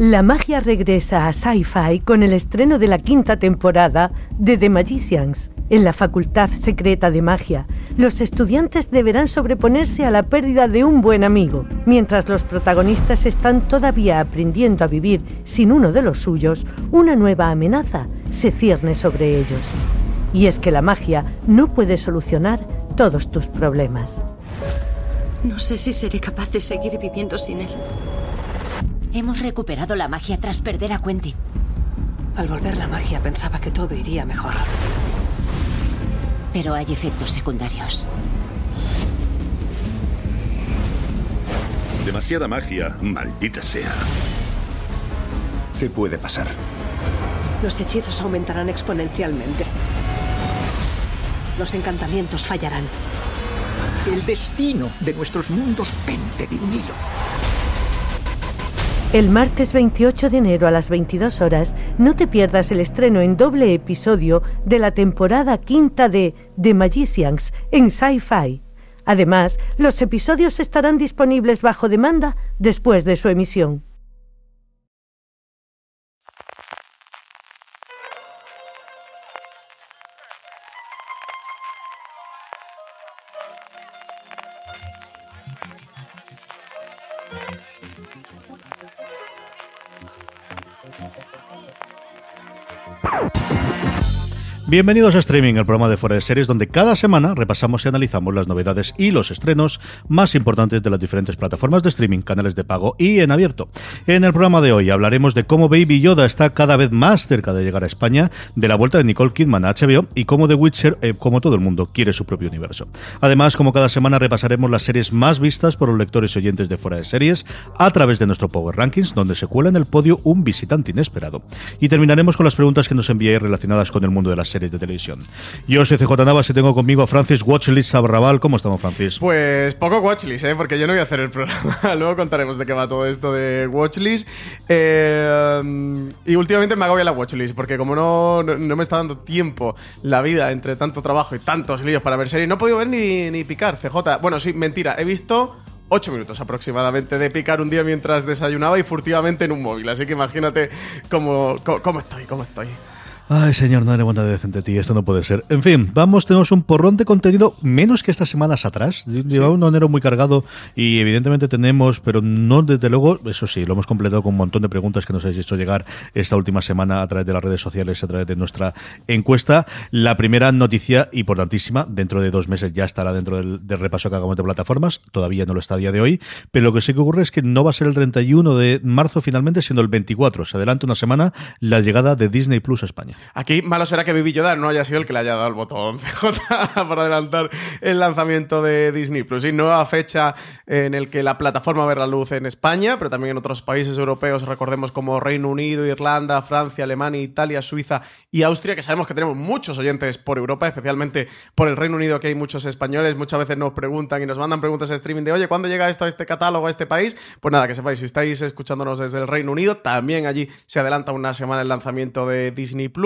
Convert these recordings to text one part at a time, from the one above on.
La magia regresa a Sci-Fi con el estreno de la quinta temporada de The Magicians. En la Facultad Secreta de Magia, los estudiantes deberán sobreponerse a la pérdida de un buen amigo. Mientras los protagonistas están todavía aprendiendo a vivir sin uno de los suyos, una nueva amenaza se cierne sobre ellos. Y es que la magia no puede solucionar todos tus problemas. No sé si seré capaz de seguir viviendo sin él. Hemos recuperado la magia tras perder a Quentin. Al volver la magia pensaba que todo iría mejor. Pero hay efectos secundarios. Demasiada magia, maldita sea. ¿Qué puede pasar? Los hechizos aumentarán exponencialmente. Los encantamientos fallarán. El destino de nuestros mundos pende de un hilo. El martes 28 de enero a las 22 horas, no te pierdas el estreno en doble episodio de la temporada quinta de The Magicians en Sci-Fi. Además, los episodios estarán disponibles bajo demanda después de su emisión. Bienvenidos a Streaming, el programa de Fuera de Series, donde cada semana repasamos y analizamos las novedades y los estrenos más importantes de las diferentes plataformas de streaming, canales de pago y en abierto. En el programa de hoy hablaremos de cómo Baby Yoda está cada vez más cerca de llegar a España, de la vuelta de Nicole Kidman a HBO y cómo The Witcher, eh, como todo el mundo, quiere su propio universo. Además, como cada semana repasaremos las series más vistas por los lectores y oyentes de Fuera de Series a través de nuestro Power Rankings, donde se cuela en el podio un visitante inesperado. Y terminaremos con las preguntas que nos enviáis relacionadas con el mundo de las series de televisión. Yo soy CJ Navas y tengo conmigo a Francis Watchlist Sabrabal. ¿Cómo estamos, Francis? Pues poco Watchlist, ¿eh? porque yo no voy a hacer el programa. Luego contaremos de qué va todo esto de Watchlist. Eh, y últimamente me agobia la Watchlist, porque como no, no, me está dando tiempo la vida entre tanto trabajo y tantos líos para ver series, no he podido ver ni, ni picar, CJ. Bueno, sí, mentira, he visto 8 minutos aproximadamente de picar un día mientras desayunaba y furtivamente en un móvil. Así que imagínate cómo, cómo estoy, cómo estoy. Ay, señor, no buena decente ti, esto no puede ser. En fin, vamos, tenemos un porrón de contenido menos que estas semanas atrás. Lleva un enero muy cargado y evidentemente tenemos, pero no desde luego, eso sí, lo hemos completado con un montón de preguntas que nos habéis hecho llegar esta última semana a través de las redes sociales, a través de nuestra encuesta. La primera noticia importantísima, dentro de dos meses ya estará dentro del, repaso que hagamos de plataformas, todavía no lo está a día de hoy, pero lo que sí que ocurre es que no va a ser el 31 de marzo finalmente, siendo el 24. Se adelanta una semana la llegada de Disney Plus a España. Aquí malo será que Baby Yoda no haya sido el que le haya dado el botón CJ para adelantar el lanzamiento de Disney Plus. Y nueva fecha en el que la plataforma ver la luz en España, pero también en otros países europeos, recordemos como Reino Unido, Irlanda, Francia, Alemania, Italia, Suiza y Austria, que sabemos que tenemos muchos oyentes por Europa, especialmente por el Reino Unido, que hay muchos españoles. Muchas veces nos preguntan y nos mandan preguntas a streaming de, oye, ¿cuándo llega esto a este catálogo, a este país? Pues nada, que sepáis, si estáis escuchándonos desde el Reino Unido, también allí se adelanta una semana el lanzamiento de Disney Plus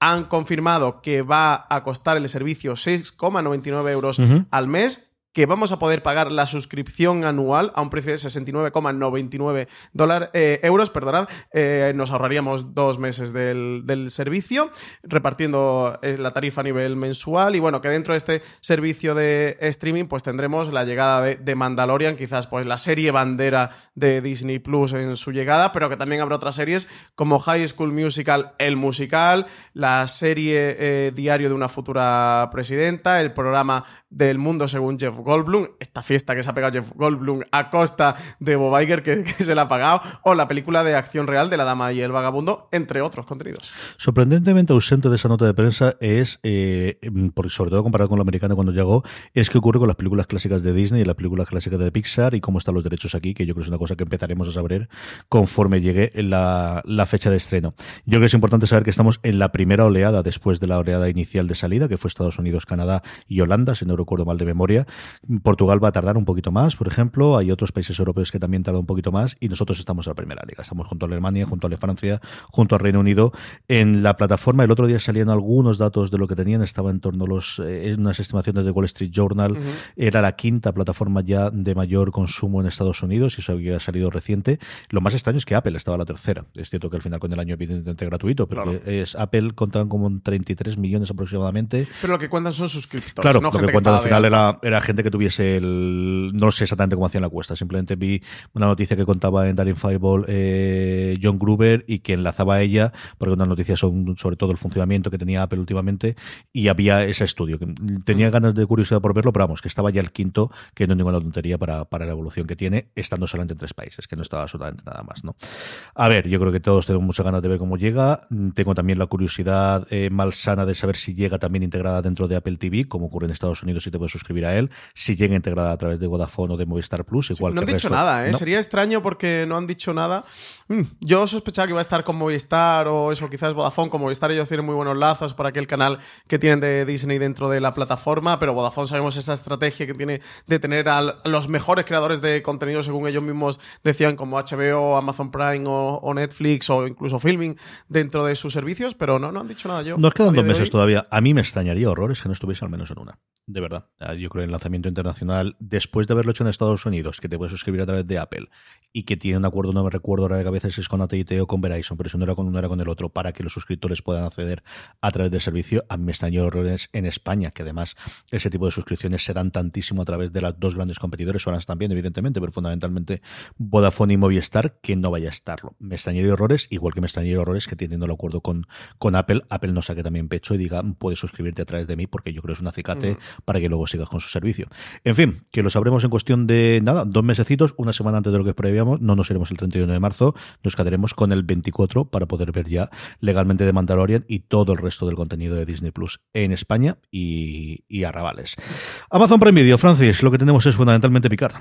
han confirmado que va a costar el servicio 6,99 euros al mes que vamos a poder pagar la suscripción anual a un precio de 69,99 dólares, eh, euros, perdonad, eh, nos ahorraríamos dos meses del, del servicio, repartiendo eh, la tarifa a nivel mensual. Y bueno, que dentro de este servicio de streaming pues tendremos la llegada de, de Mandalorian, quizás pues la serie bandera de Disney Plus en su llegada, pero que también habrá otras series como High School Musical, el musical, la serie eh, Diario de una futura presidenta, el programa del mundo según Jeff Goldblum, esta fiesta que se ha pegado Jeff Goldblum a costa de Bob Iger que, se la ha pagado, o la película de acción real de La Dama y el Vagabundo, entre otros contenidos. Sorprendentemente ausente de esa nota de prensa es, eh, porque sobre todo comparado con lo americano cuando llegó, es que ocurre con las películas clásicas de Disney y las películas clásicas de Pixar y cómo están los derechos aquí, que yo creo que es una cosa que empezaremos a saber conforme llegue la, la fecha de estreno. Yo creo que es importante saber que estamos en la primera oleada después de la oleada inicial de salida, que fue Estados Unidos, Canadá y Holanda, si no recuerdo mal de memoria. Portugal va a tardar un poquito más, por ejemplo. Hay otros países europeos que también tardan un poquito más y nosotros estamos en la primera liga. Estamos junto a Alemania, junto a Francia, junto al Reino Unido. En la plataforma, el otro día salían algunos datos de lo que tenían, estaba en torno a los, eh, unas estimaciones de Wall Street Journal. Uh -huh. Era la quinta plataforma ya de mayor consumo en Estados Unidos y eso había salido reciente. Lo más extraño es que Apple estaba la tercera. Es cierto que al final con el año evidentemente gratuito, pero claro. es Apple contaban como 33 millones aproximadamente. Pero lo que cuentan son suscriptores. Claro, no lo que cuentan al final era, era, gente que tuviese el. No sé exactamente cómo hacían la cuesta. Simplemente vi una noticia que contaba en Daring Fireball eh, John Gruber y que enlazaba a ella, porque unas noticias son sobre todo el funcionamiento que tenía Apple últimamente y había ese estudio. que Tenía mm. ganas de curiosidad por verlo, pero vamos, que estaba ya el quinto, que no es ninguna tontería para, para la evolución que tiene, estando solamente en tres países, que no estaba absolutamente nada más, ¿no? A ver, yo creo que todos tenemos muchas ganas de ver cómo llega. Tengo también la curiosidad eh, malsana de saber si llega también integrada dentro de Apple TV, como ocurre en Estados Unidos, si te puedes suscribir a él, si llega integrada a través de Vodafone o de Movistar Plus, igual sí, no que han dicho resto. nada, ¿eh? ¿No? Sería extraño porque no han dicho nada. Mm, yo sospechaba que iba a estar con Movistar o eso, quizás Vodafone. Con Movistar ellos tienen muy buenos lazos para aquel canal que tienen de Disney dentro de la plataforma, pero Vodafone sabemos esa estrategia que tiene de tener a los mejores creadores de contenido, según ellos mismos decían, como HBO, Amazon Prime o, o Netflix o incluso Filming dentro de sus servicios, pero no, no han dicho nada yo. Nos quedan dos meses hoy. todavía. A mí me extrañaría horrores que no estuviese al menos en una. De verdad. Ah, Yo creo que el lanzamiento internacional, después de haberlo hecho en Estados Unidos, que te puedes suscribir a través de Apple y que tiene un acuerdo, no me recuerdo ahora de cabeza si es con AT&T o con Verizon, pero si no era con uno era con el otro, para que los suscriptores puedan acceder a través del servicio. A mí me extrañó horrores en España, que además ese tipo de suscripciones se dan tantísimo a través de las dos grandes competidores, Orange también, evidentemente, pero fundamentalmente Vodafone y Movistar, que no vaya a estarlo. Me extrañaría horrores, igual que me extrañaría horrores que teniendo el acuerdo con, con Apple, Apple no saque también pecho y diga, puedes suscribirte a través de mí, porque yo creo que es un acicate Ujú. para que luego sigas con su servicio. En fin, que lo sabremos en cuestión de nada, dos mesecitos, una semana antes de lo que prevíamos, no nos iremos el 31 de marzo, nos quedaremos con el 24 para poder ver ya legalmente de Mandalorian y todo el resto del contenido de Disney Plus en España y, y arrabales. Amazon Prime Video, Francis, lo que tenemos es fundamentalmente Picard.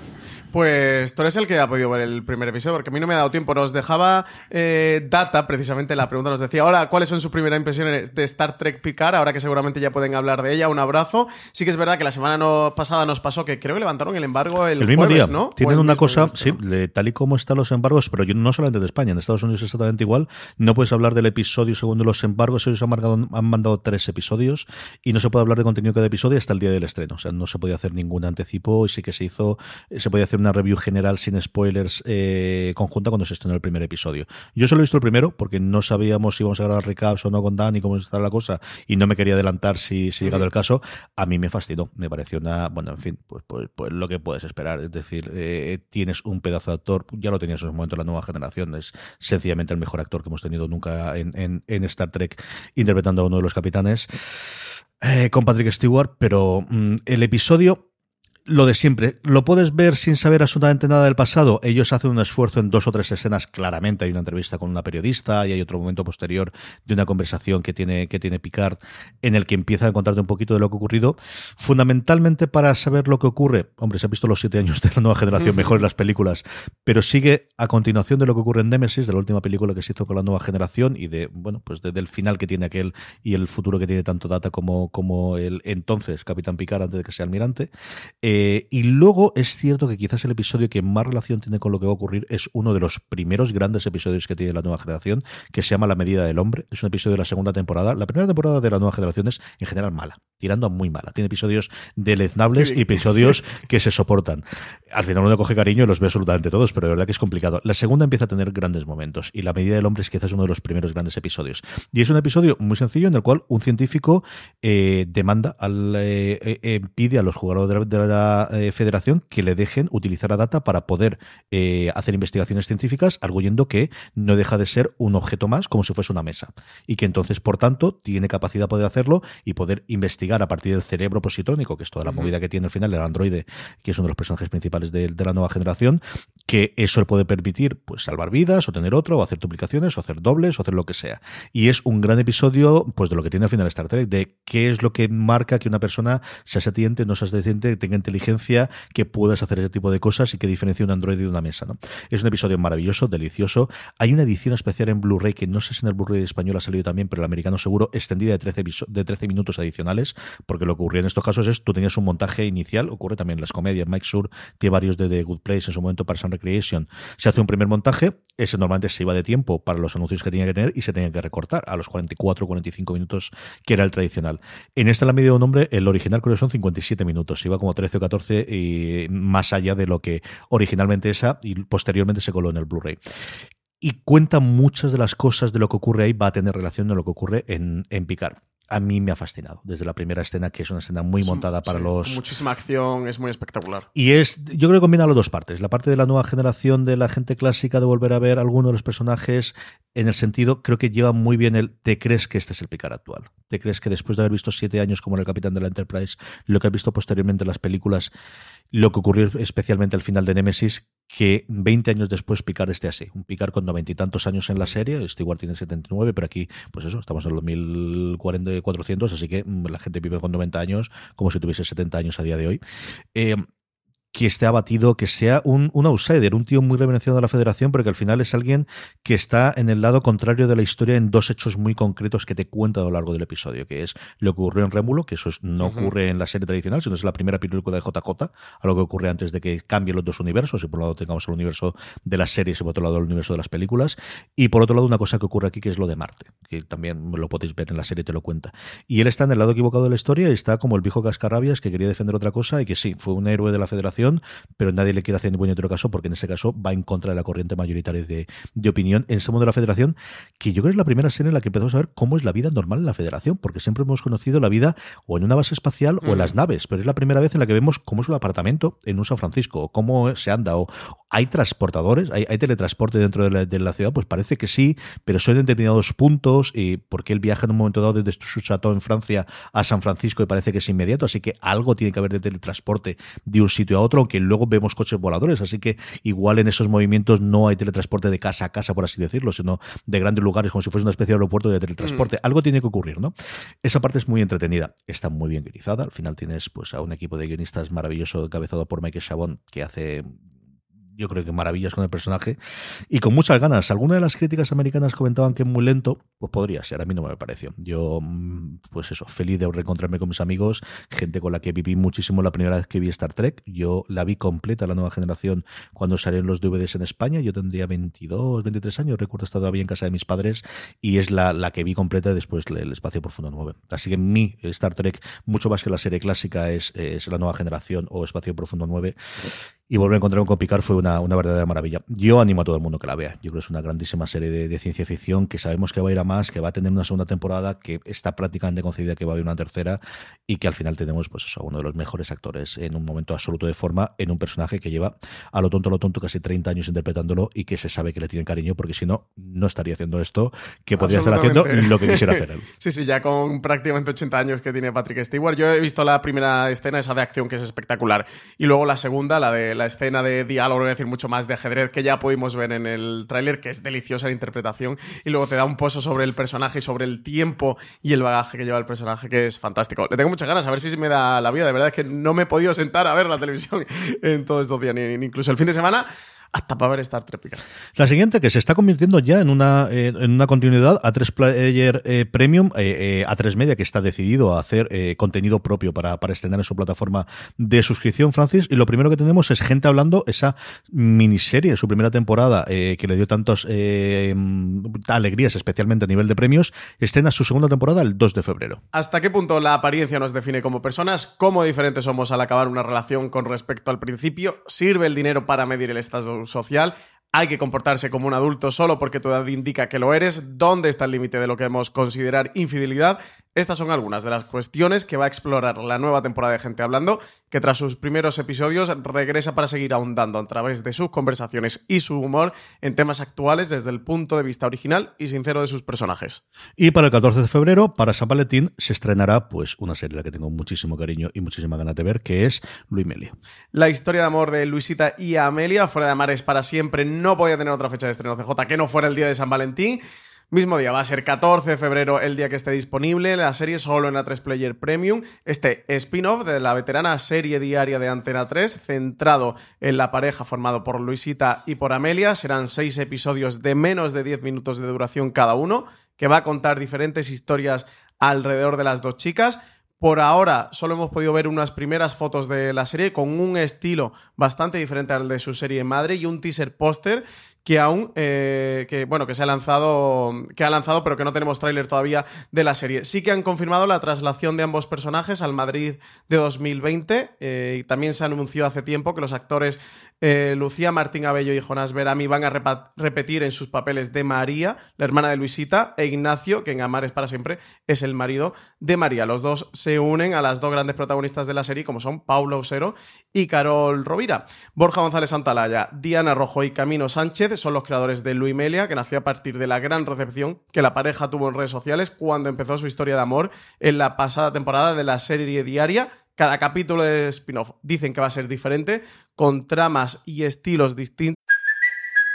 Pues tú eres el que ha podido ver el primer episodio, porque a mí no me ha dado tiempo. Nos dejaba eh, Data, precisamente la pregunta nos decía, hola, ¿cuáles son sus primeras impresiones de Star Trek Picard? Ahora que seguramente ya pueden hablar de ella, un abrazo. Sí que es verdad que la semana no- pasada nos pasó que creo que levantaron el embargo el, El, mismo jueves, día. ¿no? Tienen una cosa, sí, ¿no? de tal y como están los embargos, pero yo no solamente de España, en Estados Unidos es exactamente igual. No puedes hablar del episodio según de los embargos. Ellos han, marcado- han mandado tres episodios y no se puede hablar de contenido cada episodio hasta el día del estreno. O sea, no se podía hacer ningún anticipo y sí que se hizo, se podía hacer una review general sin spoilers eh, conjunta cuando se estrenó el primer episodio. Yo solo he visto el primero porque no sabíamos si íbamos a grabar recaps o no con Dan y cómo está la cosa y no me quería adelantar si, si llegado el caso. A mí me fascinó, me pareció una, bueno, en fin, pues, pues, pues lo que puedes esperar. Es decir, eh, tienes un pedazo de actor, ya lo tenías en su momento la nueva generación, es sencillamente el mejor actor que hemos tenido nunca en, en, Star Trek interpretando a uno de los capitanes. eh, con Patrick Stewart, pero mm, el episodio lo de siempre. Lo puedes ver sin saber absolutamente nada del pasado. Ellos hacen un esfuerzo en dos o tres escenas, claramente. Hay una entrevista con una periodista y hay otro momento posterior de una conversación que tiene, que tiene Picard en el que empieza a contarte un poquito de lo que ha ocurrido. Fundamentalmente para saber lo que ocurre. Hombre, se ha visto los siete años de la nueva generación, mejor en las películas, pero sigue a continuación de lo que ocurre en Nemesis, de la última película que se hizo con la nueva generación y de, bueno, pues de- del final que tiene aquel y el futuro que tiene tanto Data como, como el entonces Capitán Picard antes de que sea almirante. Eh, y luego es cierto que quizás el episodio que más relación tiene con lo que va a ocurrir es uno de los primeros grandes episodios que tiene la nueva generación, que se llama La medida del hombre. Es un episodio de la segunda temporada. La primera temporada de la nueva generación es en general mala, tirando a muy mala. Tiene episodios deleznables y episodios que se soportan. Al final uno coge cariño y los ve absolutamente todos, pero de verdad que es complicado. La segunda empieza a tener grandes momentos y La medida del hombre es quizás uno de los primeros grandes episodios. Y es un episodio muy sencillo en el cual un científico eh, demanda, al, eh, pide a los jugadores de la, federación que le dejen utilizar la data para poder hacer investigaciones científicas, arguyendo que no deja de ser un objeto más como si fuese una mesa. Y que entonces, por tanto, tiene capacidad de poder hacerlo y poder investigar a partir del cerebro positrónico, que es toda la movida que tiene al final el androide, que es uno de los personajes principales de, de la nueva generación, que eso le puede permitir pues salvar vidas o tener otro o hacer duplicaciones o hacer dobles o hacer lo que sea. Y es un gran episodio pues de lo que tiene al final Star Trek, de qué es lo que marca que una persona sea satiente, no sea satiente, tenga inteligencia, que puedas hacer ese tipo de cosas y que diferencie un androide de una mesa. ¿no? Es un episodio maravilloso, delicioso. Hay una edición especial en Blu-ray que no sé si en el Blu-ray español ha salido también, pero el americano seguro, extendida de 13, de 13 minutos adicionales, porque lo que ocurría en estos casos es tú tenías un montaje inicial, ocurre también en las comedias, Mike Sur tiene varios de The Good Place en su momento para Sun Recreation, se hace un primer montaje, ese normalmente se iba de tiempo para los anuncios que tenía que tener y se tenía que recortar a los 44 45 minutos que era el tradicional. En esta la medida de un hombre, el original creo que son 57 minutos, iba como 13 o 14 y más allá de lo que originalmente esa y posteriormente se coló en el Blu-ray. Y cuenta muchas de las cosas de lo que ocurre ahí, va a tener relación con lo que ocurre en, en Picard a mí me ha fascinado desde la primera escena, que es una escena muy montada para los. Muchísima acción, es muy espectacular. Y es, yo creo que combina las dos partes. La parte de la nueva generación de la gente clásica, de volver a ver alguno de los personajes, en el sentido, creo que lleva muy bien el. ¿Te crees que este es el Picard actual? ¿Te crees que después de haber visto siete años como el capitán de la Enterprise, lo que has visto posteriormente en las películas, lo que ocurrió especialmente al final de Nemesis, que 20 años después Picard esté así. Un Picard con noventa y tantos años en la serie, este igual tiene 79, pero aquí, pues eso, estamos en los 1400, así que mm, la gente vive con 90 años como si tuviese 70 años a día de hoy. Eh, que esté abatido, que sea un, un, outsider, un tío muy reverenciado de la federación, porque al final es alguien que está en el lado contrario de la historia en dos hechos muy concretos que te cuenta a lo largo del episodio, que es lo que ocurrió en Rémulo, que eso no ocurre en la serie tradicional, sino es la primera película de JJ, a lo que ocurre antes de que cambien los dos universos, y por un lado tengamos el universo de las series y por otro lado el universo de las películas, y por otro lado una cosa que ocurre aquí que es lo de Marte, que también lo podéis ver en la serie, te lo cuenta. Y él está en el lado equivocado de la historia y está como el viejo cascarrabias que quería defender otra cosa y que sí, fue un héroe de la federación pero nadie le quiere hacer ningún otro caso porque en ese caso va en contra de la corriente mayoritaria de, de opinión. En ese mundo de la federación, que yo creo que es la primera serie en la que empezamos a ver cómo es la vida normal en la federación, porque siempre hemos conocido la vida o en una base espacial o en las naves, pero es la primera vez en la que vemos cómo es un apartamento en un San Francisco, o cómo se anda, o hay transportadores, hay, teletransporte dentro de la, ciudad, pues parece que sí, pero son en determinados puntos, y porque él viaja en un momento dado desde su chateau en Francia a San Francisco y parece que es inmediato, así que algo tiene que haber de teletransporte de un sitio a otro, aunque luego vemos coches voladores, así que igual en esos movimientos no hay teletransporte de casa a casa, por así decirlo, sino de grandes lugares, como si fuese una especie de aeropuerto de teletransporte. Mm. Algo tiene que ocurrir, ¿no? Esa parte es muy entretenida, está muy bien guionizada, al final tienes pues a un equipo de guionistas maravilloso encabezado por Michael Chabon que hace yo creo que maravillas con el personaje y con muchas ganas. Algunas de las críticas americanas comentaban que es muy lento, pues podría ser, a mí no me pareció. Yo, mm, pues eso, feliz de reencontrarme con mis amigos, gente con la que viví muchísimo la primera vez que vi Star Trek. Yo la vi completa, la nueva generación, cuando salieron los DVDs en España. Yo tendría 22, 23 años, recuerdo estar todavía en casa de mis padres y es la, la que vi completa después el Espacio Profundo 9. Así que mi Star Trek, mucho más que la serie clásica, es, es la nueva generación o Espacio Profundo 9 y volver a encontrar con Picard fue una, una, verdadera maravilla. Yo animo a todo el mundo que la vea. Yo creo que es una grandísima serie de, ciencia ficción que sabemos que va a ir a más, que va a tener una segunda temporada, que está prácticamente concedida que va a haber una tercera y que al final tenemos pues eso, uno de los mejores actores en un momento absoluto de forma en un personaje que lleva a lo tonto, a lo tonto casi 30 años interpretándolo y que se sabe que le tiene cariño porque si no, no estaría haciendo esto, que podría estar haciendo lo que quisiera hacer él. sí, sí, ya con prácticamente 80 años que tiene Patrick Stewart. Yo he visto la primera escena, esa de acción que es espectacular, y luego la segunda, la de la escena de diálogo, voy a decir mucho más de ajedrez que ya pudimos ver en el tráiler, que es deliciosa la interpretación, y luego te da un pozo sobre el personaje y sobre el tiempo y el bagaje que lleva el personaje, que es fantástico. Le tengo muchas ganas, a ver si me da la vida. De verdad es que no me he podido sentar a ver la televisión en todos estos días, incluso el fin de semana. Hasta para ver Star Trek Picard. La siguiente, que se está convirtiendo ya en una, eh, en una continuidad a 3 Player eh, Premium, eh, a 3 Media, que está decidido a hacer contenido propio para, para estrenar en su plataforma de suscripción, Francis. Y lo primero que tenemos es gente hablando, esa miniserie, su primera temporada, que le dio tantas alegrías, especialmente a nivel de premios, estrena su segunda temporada el 2 de febrero. ¿Hasta qué punto la apariencia nos define como personas? ¿Cómo diferentes somos al acabar una relación con respecto al principio? ¿Sirve el dinero para medir el estado social? hay que comportarse como un adulto solo porque tu edad indica que lo eres, dónde está el límite de lo que debemos considerar infidelidad. Estas son algunas de las cuestiones que va a explorar la nueva temporada de Gente Hablando, que tras sus primeros episodios regresa para seguir ahondando a través de sus conversaciones y su humor en temas actuales desde el punto de vista original y sincero de sus personajes. Y para el 14 de febrero, para San Valentín, se estrenará pues una serie a la que tengo muchísimo cariño y muchísima ganas de ver, que es Luis Melia. La historia de amor de Luisita y Amelia, fuera de Amares para siempre, no podía tener otra fecha de estreno CJ que no fuera el día de San Valentín. Mismo día, va a ser 14 de febrero el día que esté disponible. La serie solo en A3 Player Premium. Este spin-off de la veterana serie diaria de Antena 3, centrado en la pareja formado por Luisita y por Amelia. Serán seis episodios de menos de 10 minutos de duración cada uno, que va a contar diferentes historias alrededor de las dos chicas. Por ahora solo hemos podido ver unas primeras fotos de la serie con un estilo bastante diferente al de su serie madre y un teaser póster que aún, eh, que bueno, que se ha lanzado, que ha lanzado, pero que no tenemos tráiler todavía de la serie. Sí que han confirmado la traslación de ambos personajes al Madrid de 2020 eh, y también se anunció hace tiempo que los actores eh, Lucía Martín Abello y Jonás Verami van a repetir en sus papeles de María, la hermana de Luisita, e Ignacio, que en Amares para siempre es el marido de María. Los dos se unen a las dos grandes protagonistas de la serie, como son Paula Usero y Carol Rovira. Borja González Santalaya, Diana Rojo y Camino Sánchez son los creadores de Luis Melia, que nació a partir de la gran recepción que la pareja tuvo en redes sociales cuando empezó su historia de amor en la pasada temporada de la serie diaria cada capítulo de spin-off dicen que va a ser diferente, con tramas y estilos distintos.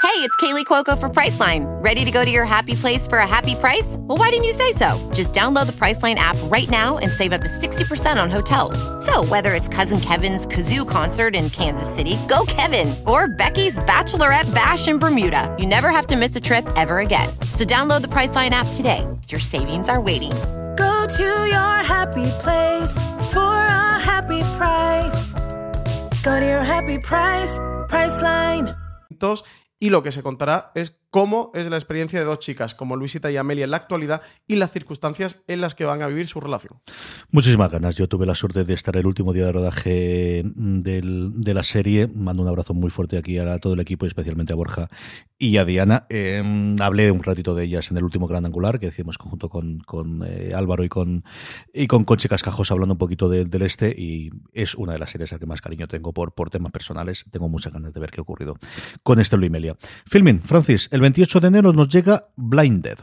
Hey, it's Kaylee Cuoco for Priceline. Ready to go to your happy place for a happy price? Well, why didn't you say so? Just download the Priceline app right now and save up to 60% on hotels. So, whether it's Cousin Kevin's Kazoo concert in Kansas City, go Kevin, or Becky's Bachelorette Bash in Bermuda, you never have to miss a trip ever again. So, download the Priceline app today. Your savings are waiting to your happy place for a happy price. Go to your happy price, Priceline. Y lo que se contará es cómo es la experiencia de dos chicas como Luisita y Amelia en la actualidad y las circunstancias en las que van a vivir su relación. Muchísimas ganas. Yo tuve la suerte de estar el último día de rodaje de la serie. Mando un abrazo muy fuerte aquí a todo el equipo especialmente a Borja y a Diana. Em, hablé un ratito de ellas en el último Gran Angular que decíamos conjunto con, eh, Álvaro y con, y con Conchi Cascajos hablando un poquito del este y es una de las series a que más cariño tengo por, por temas personales. Tengo muchas ganas de ver qué ha ocurrido con este Luis Melia. Filmin, Francis, el 28 de enero nos llega Blinded.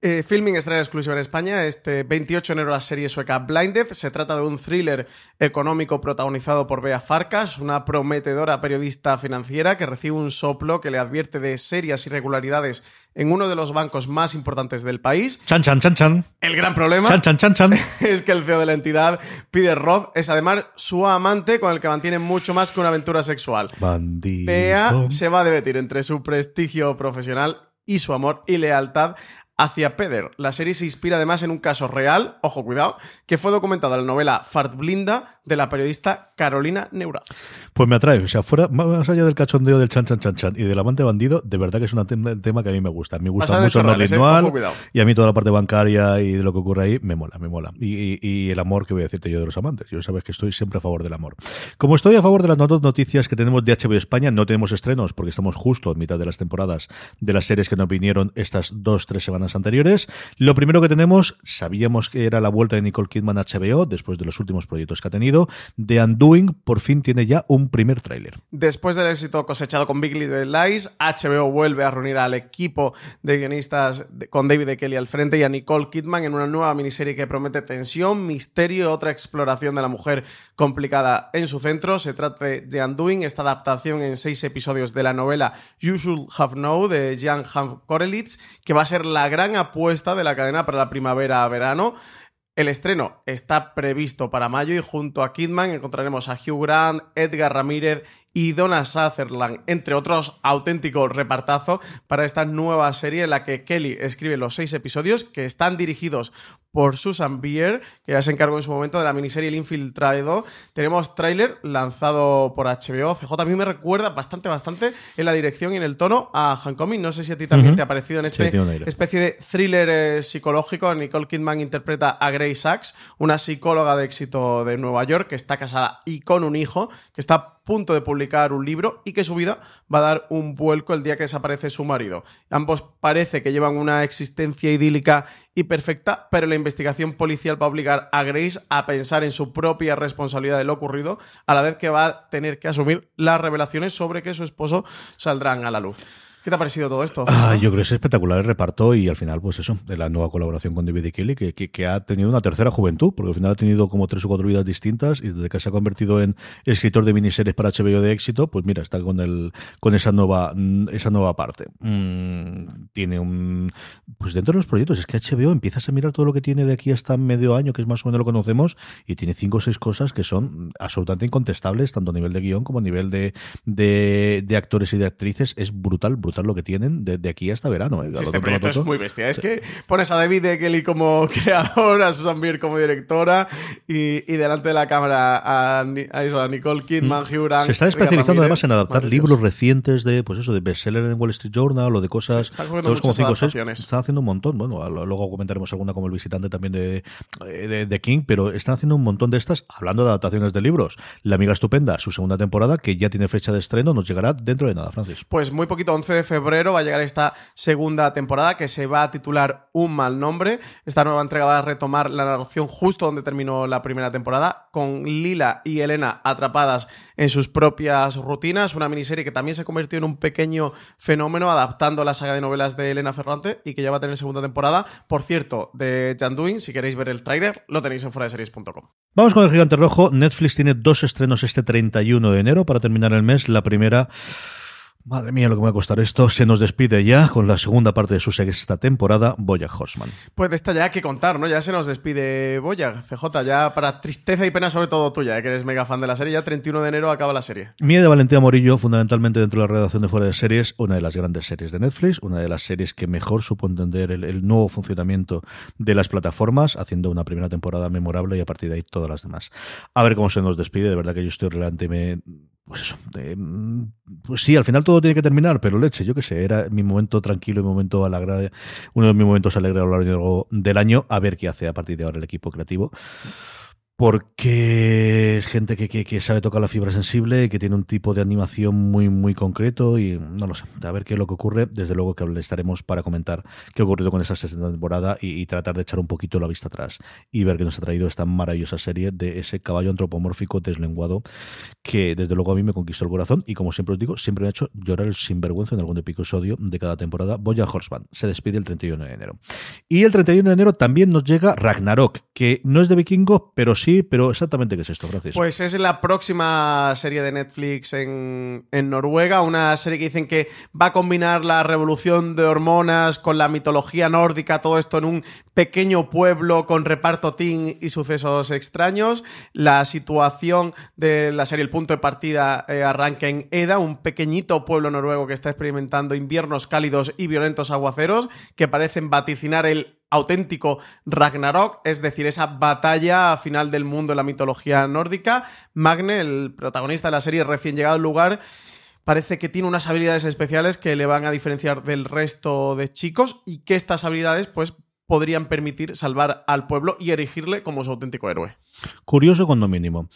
Eh, filming estrena exclusiva en España. Este 28 de enero la serie sueca Blinded. Se trata de un thriller económico protagonizado por Bea Farkas, una prometedora periodista financiera que recibe un soplo que le advierte de serias irregularidades en uno de los bancos más importantes del país. Chan, chan, chan, chan. El gran problema chan, chan, chan, chan. es que el CEO de la entidad, Peter Roth, es además su amante con el que mantiene mucho más que una aventura sexual. Bandido. Bea se va a debatir entre su prestigio profesional y su amor y lealtad hacia Peder. La serie se inspira además en un caso real, ojo cuidado, que fue documentado en la novela Fart Blinda de la periodista Carolina Neuraz. Pues me atrae, o sea, fuera, más allá del cachondeo del chan chan chan chan y del amante bandido, de verdad que es un tema que a mí me gusta. Me gusta mucho el ¿eh? y a mí toda la parte bancaria y de lo que ocurre ahí me mola, me mola. Y, el amor que voy a decirte yo de los amantes. Yo sabes que estoy siempre a favor del amor. Como estoy a favor de las noticias que tenemos de HBO España, no tenemos estrenos porque estamos justo en mitad de las temporadas de las series que nos vinieron estas dos, tres semanas anteriores. Lo primero que tenemos, sabíamos que era la vuelta de Nicole Kidman a HBO después de los últimos proyectos que ha tenido. The Undoing por fin tiene ya un primer tráiler. Después del éxito cosechado con Big Little Lies, HBO vuelve a reunir al equipo de guionistas con David Kelly al frente y a Nicole Kidman en una nueva miniserie que promete tensión, misterio y otra exploración de la mujer complicada en su centro. Se trata de Undoing, esta adaptación en seis episodios de la novela You Should Have Known de Jan Hanf Korelitz, que va a ser la gran apuesta de la cadena para la primavera-verano. El estreno está previsto para mayo y junto a Kidman encontraremos a Hugh Grant, Edgar Ramírez y Donna Sutherland, entre otros auténticos repartazos para esta nueva serie en la que Kelly escribe los seis episodios que están dirigidos por Susan Bier, que ya se encargó en su momento de la miniserie El Infiltrado. Tenemos tráiler lanzado por HBO. CJ a mí me recuerda bastante, bastante en la dirección y en el tono a Homecoming. No sé si a ti también te ha parecido en este especie de thriller eh, psicológico. Nicole Kidman interpreta a Grace Sachs, una psicóloga de éxito de Nueva York que está casada y con un hijo, que está a punto de publicar un libro y que su vida va a dar un vuelco el día que desaparece su marido. Ambos parece que llevan una existencia idílica y perfecta, pero la investigación policial va a obligar a Grace a pensar en su propia responsabilidad de lo ocurrido, a la vez que va a tener que asumir las revelaciones sobre que su esposo saldrán a la luz. ¿Qué te ha parecido todo esto? Ah, yo creo que es espectacular el reparto y al final, pues eso, de la nueva colaboración con David Kelly, que, que, ha tenido una tercera juventud, porque al final ha tenido como tres o cuatro vidas distintas y desde que se ha convertido en escritor de miniseries para HBO de éxito, pues mira, está con el con esa nueva esa nueva parte. Mm, tiene un pues dentro de los proyectos es que HBO empiezas a mirar todo lo que tiene de aquí hasta medio año, que es más o menos lo que conocemos, y tiene cinco o seis cosas que son absolutamente incontestables, tanto a nivel de guion como a nivel de, de, de actores y de actrices. Es brutal, brutal lo que tienen de, aquí hasta verano. ¿eh? este proyecto es muy bestia. Es que pones a David Kelly como creador, a Susan Beer como directora y, delante de la cámara a, Nicole Kidman, mm. Hugh Se está especializando además en adaptar libros recientes de, pues eso, de bestseller en Wall Street Journal o de cosas. Sí, como cinco Están haciendo un montón. Bueno, luego comentaremos alguna como el visitante también de, de, King, pero están haciendo un montón de estas, hablando de adaptaciones de libros. La amiga estupenda, su segunda temporada, que ya tiene fecha de estreno, nos llegará dentro de nada, Francis. Pues muy poquito, 11 de febrero va a llegar esta segunda temporada que se va a titular Un mal nombre. Esta nueva entrega va a retomar la narración justo donde terminó la primera temporada, con Lila y Elena atrapadas en sus propias rutinas. Una miniserie que también se convirtió en un pequeño fenómeno adaptando la saga de novelas de Elena Ferrante y que ya va a tener segunda temporada. Por cierto, de Janduin, si queréis ver el tráiler, lo tenéis en foradeseries.com. Vamos con el gigante rojo. Netflix tiene dos estrenos este 31 de enero para terminar el mes. La primera Madre mía, lo que me va a costar esto. Se nos despide ya con la segunda parte de su sexta temporada, Boyag Horseman. Pues de esta ya hay que contar, ¿no? Ya se nos despide Boyag, CJ, ya para tristeza y pena sobre todo tuya, que eres mega fan de la serie. Ya 31 de enero acaba la serie. Mía de Valentía Morillo, fundamentalmente dentro de la redacción de Fuera de Series, una de las grandes series de Netflix, una de las series que mejor supo entender el, nuevo funcionamiento de las plataformas, haciendo una primera temporada memorable y a partir de ahí todas las demás. A ver cómo se nos despide, de verdad que yo estoy relante me pues eso, pues sí, al final todo tiene que terminar, pero leche, yo qué sé, era mi momento tranquilo, mi momento alegre, uno de mis momentos alegres a lo largo del año, a ver qué hace a partir de ahora el equipo creativo porque es gente que, sabe tocar la fibra sensible, que tiene un tipo de animación muy, muy concreto y no lo sé, a ver qué es lo que ocurre. Desde luego que estaremos para comentar qué ha ocurrido con esa sexta temporada y, tratar de echar un poquito la vista atrás y ver qué nos ha traído esta maravillosa serie de ese caballo antropomórfico deslenguado que desde luego a mí me conquistó el corazón y como siempre os digo, siempre me ha hecho llorar el sinvergüenza en algún episodio de cada temporada. Boya Horseman se despide el 31 de enero. Y el 31 de enero también nos llega Ragnarok, que no es de vikingo, pero sí sí, pero exactamente qué es esto, gracias. Pues es la próxima serie de Netflix en, Noruega, una serie que dicen que va a combinar la revolución de hormonas con la mitología nórdica, todo esto en un pequeño pueblo con reparto teen y sucesos extraños. La situación de la serie, el punto de partida, eh, arranca en Eda, un pequeñito pueblo noruego que está experimentando inviernos cálidos y violentos aguaceros que parecen vaticinar el auténtico Ragnarok, es decir, esa batalla final del mundo en la mitología nórdica. Magne, el protagonista de la serie recién llegado al lugar, parece que tiene unas habilidades especiales que le van a diferenciar del resto de chicos y que estas habilidades pues podrían permitir salvar al pueblo y erigirle como su auténtico héroe. Curioso cuando mínimo.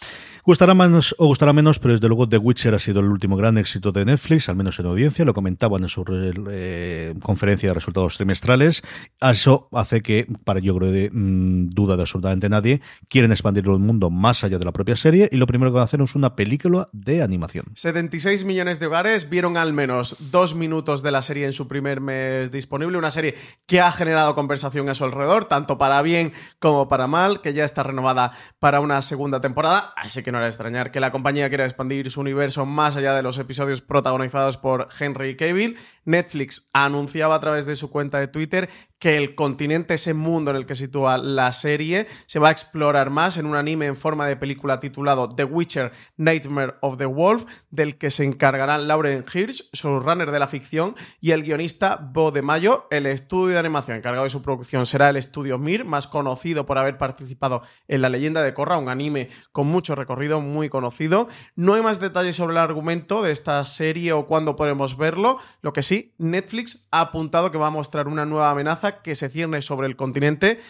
Gustará más o gustará menos, pero desde luego The Witcher ha sido el último gran éxito de Netflix, al menos en audiencia, lo comentaban en su eh, conferencia de resultados trimestrales. Eso hace que, para yo creo de mm, duda de absolutamente nadie, quieren expandir el mundo más allá de la propia serie y lo primero que van a hacer es una película de animación. 76 millones de hogares vieron al menos dos minutos de la serie en su primer mes disponible, una serie que ha generado conversación a su alrededor, tanto para bien como para mal, que ya está renovada para una segunda temporada, así que no era extrañar que la compañía quiera expandir su universo más allá de los episodios protagonizados por Henry Cavill. Netflix anunciaba a través de su cuenta de Twitter que el continente, ese mundo en el que sitúa la serie, se va a explorar más en un anime en forma de película titulado The Witcher Nightmare of the Wolf, del que se encargarán Lauren Hirsch, showrunner de la ficción, y el guionista Bo de Mayo. El estudio de animación encargado de su producción será el estudio Mir, más conocido por haber participado en La leyenda de Korra, un anime con mucho recorrido, muy conocido. No hay más detalles sobre el argumento de esta serie o cuándo podremos verlo. Lo que Netflix ha apuntado que va a mostrar una nueva amenaza que se cierne sobre el continente.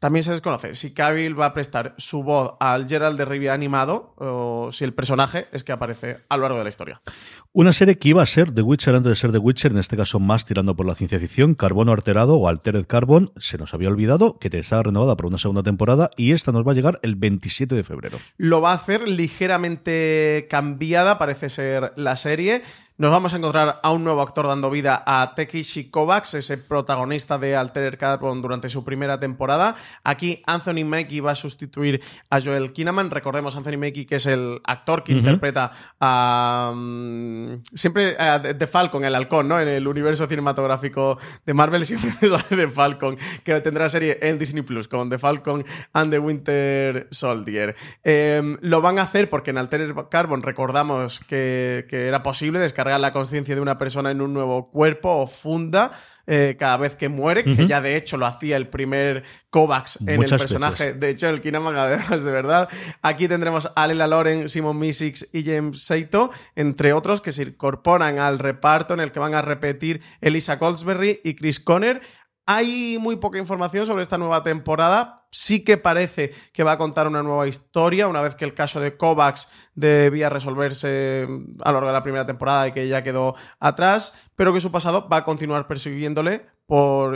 También se desconoce si Cavill va a prestar su voz al Gerald de Rivia animado o si el personaje es que aparece a lo largo de la historia. Una serie que iba a ser The Witcher antes de ser The Witcher, en este caso más tirando por la ciencia ficción, Carbono Alterado o Altered Carbon, se nos había olvidado que estaba renovada por una segunda temporada y esta nos va a llegar el 27 de febrero. Lo va a hacer ligeramente cambiada, parece ser la serie. Nos vamos a encontrar a un nuevo actor dando vida a Tekishi Kovacs, ese protagonista de Altered Carbon durante su primera temporada. Aquí Anthony Mackie va a sustituir a Joel Kinnaman. Recordemos Anthony Mackie, que es el actor que interpreta a. mm, siempre a The Falcon, el halcón, ¿no? En el universo cinematográfico de Marvel siempre sale The Falcon, que tendrá serie en Disney Plus con The Falcon and the Winter Soldier. Eh, lo van a hacer porque en Altered Carbon recordamos que, que era posible descargar la conciencia de una persona en un nuevo cuerpo o funda eh, cada vez que muere, que ya de hecho lo hacía el primer Kovacs en Muchas el personaje. veces. De hecho, el Kinnaman, además, de verdad. Aquí tendremos a Lela Loren, Simon Misix y James Saito, entre otros, que se incorporan al reparto en el que van a repetir Elisa Goldsberry y Chris Conner. Hay muy poca información sobre esta nueva temporada. Sí que parece que va a contar una nueva historia, una vez que el caso de Kovacs debía resolverse a lo largo de la primera temporada y que ya quedó atrás, pero que su pasado va a continuar persiguiéndole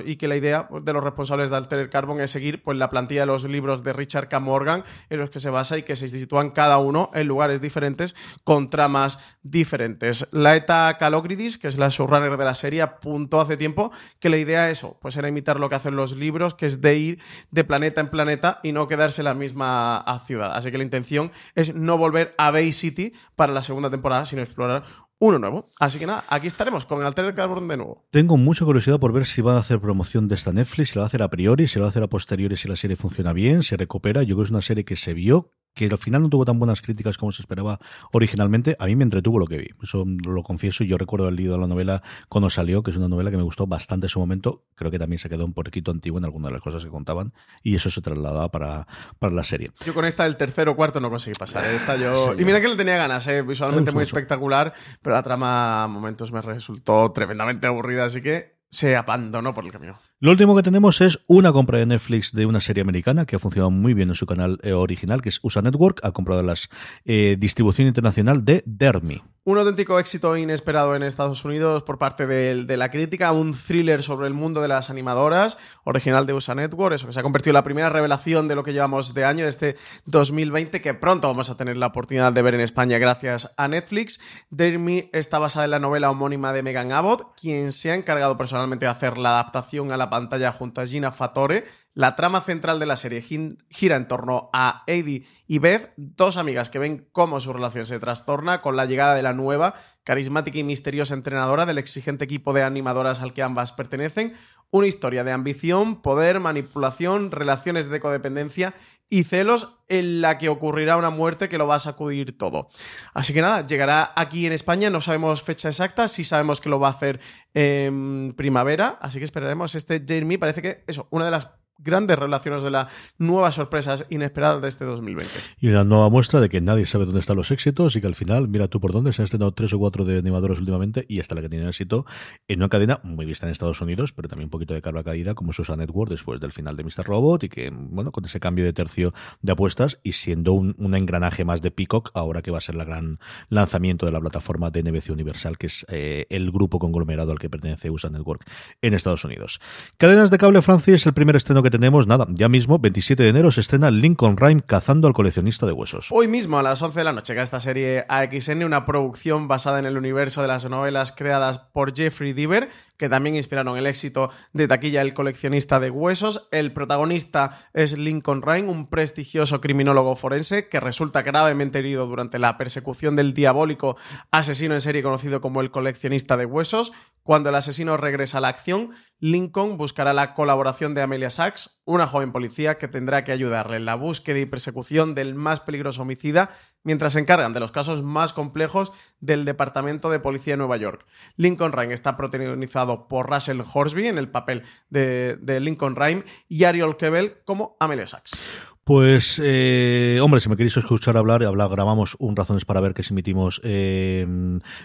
y que la idea de los responsables de Altered Carbon es seguir pues, la plantilla de los libros de Richard K. Morgan en los que se basa y que se sitúan cada uno en lugares diferentes con tramas diferentes. Laeta Kalogridis, que es la showrunner de la serie, apuntó hace tiempo que la idea eso, pues era imitar lo que hacen los libros, que es de ir de planeta en planeta y no quedarse en la misma a ciudad. Así que la intención es no volver a Bay City para la segunda temporada, sino explorar uno nuevo. Así que nada, aquí estaremos con Altered Carbon de nuevo. Tengo mucha curiosidad por ver si van a hacer promoción de esta Netflix, si lo va a hacer a priori, si lo va a hacer a posteriori, si la serie funciona bien, si recupera. Yo creo que es una serie que se vio, que al final no tuvo tan buenas críticas como se esperaba originalmente. A mí me entretuvo lo que vi, eso lo confieso. y Yo recuerdo haber leído la novela cuando salió, que es una novela que me gustó bastante en su momento. Creo que también se quedó un poquito antiguo en algunas de las cosas que contaban y eso se trasladaba para, para la serie. Yo con esta del tercero o cuarto no conseguí pasar. ¿eh? Esta yo... Sí, y mira que le tenía ganas, ¿eh? visualmente Me muy mucho. espectacular, pero la trama a momentos me resultó tremendamente aburrida, así que se abandonó por el camino. Lo último que tenemos es una compra de Netflix de una serie americana que ha funcionado muy bien en su canal eh, original, que es USA Network. Ha comprado la distribución internacional de Dermy. Un auténtico éxito inesperado en Estados Unidos por parte de, de la crítica, un thriller sobre el mundo de las animadoras, original de USA Network, eso que se ha convertido en la primera revelación de lo que llevamos de año, de este 2020, que pronto vamos a tener la oportunidad de ver en España gracias a Netflix. Dermy está basada en la novela homónima de Megan Abbott, quien se ha encargado personalmente de hacer la adaptación a la pantalla junto a Gina Fatore. La trama central de la serie gira en torno a Eddie y Beth, dos amigas que ven cómo su relación se trastorna con la llegada de la nueva, carismática y misteriosa entrenadora del exigente equipo de animadoras al que ambas pertenecen. Una historia de ambición, poder, manipulación, relaciones de codependencia y celos en la que ocurrirá una muerte que lo va a sacudir todo. Así que nada, llegará aquí en España, no sabemos fecha exacta, sí sabemos que lo va a hacer en primavera, así que esperaremos este Jeremy, parece que eso, una de las grandes relaciones de las nuevas sorpresas inesperadas de este 2020. Y una nueva muestra de que nadie sabe dónde están los éxitos y que al final, mira tú por dónde, se han estrenado tres o cuatro de animadores últimamente y hasta la que tiene éxito en una cadena muy vista en Estados Unidos, pero también un poquito de carga caída como Susa Network después del final de Mr. Robot y que, bueno, con ese cambio de tercio de apuestas y siendo un, engranaje más de Peacock ahora que va a ser la gran lanzamiento de la plataforma de NBC Universal, que es eh, el grupo conglomerado al que pertenece USA Network en Estados Unidos. Cadenas de cable Francia es el primer estreno que tenemos, nada, ya mismo, 27 de enero se estrena Lincoln Rhyme cazando al coleccionista de huesos. Hoy mismo a las 11 de la noche, que esta serie AXN, una producción basada en el universo de las novelas creadas por Jeffrey Deaver, que también inspiraron el éxito de taquilla El coleccionista de huesos. El protagonista es Lincoln Rhyme, un prestigioso criminólogo forense que resulta gravemente herido durante la persecución del diabólico asesino en serie conocido como el coleccionista de huesos. Cuando el asesino regresa a la acción, Lincoln buscará la colaboración de Amelia Sachs, una joven policía que tendrá que ayudarle en la búsqueda y persecución del más peligroso homicida mientras se encargan de los casos más complejos del Departamento de Policía de Nueva York. Lincoln Rhyme está protagonizado por Russell Horsby en el papel de, Lincoln Rhyme y Ariel Kebel como Amelia Sachs. Pues, eh, hombre, si me queréis escuchar hablar, hablar, grabamos un Razones para ver que si emitimos eh,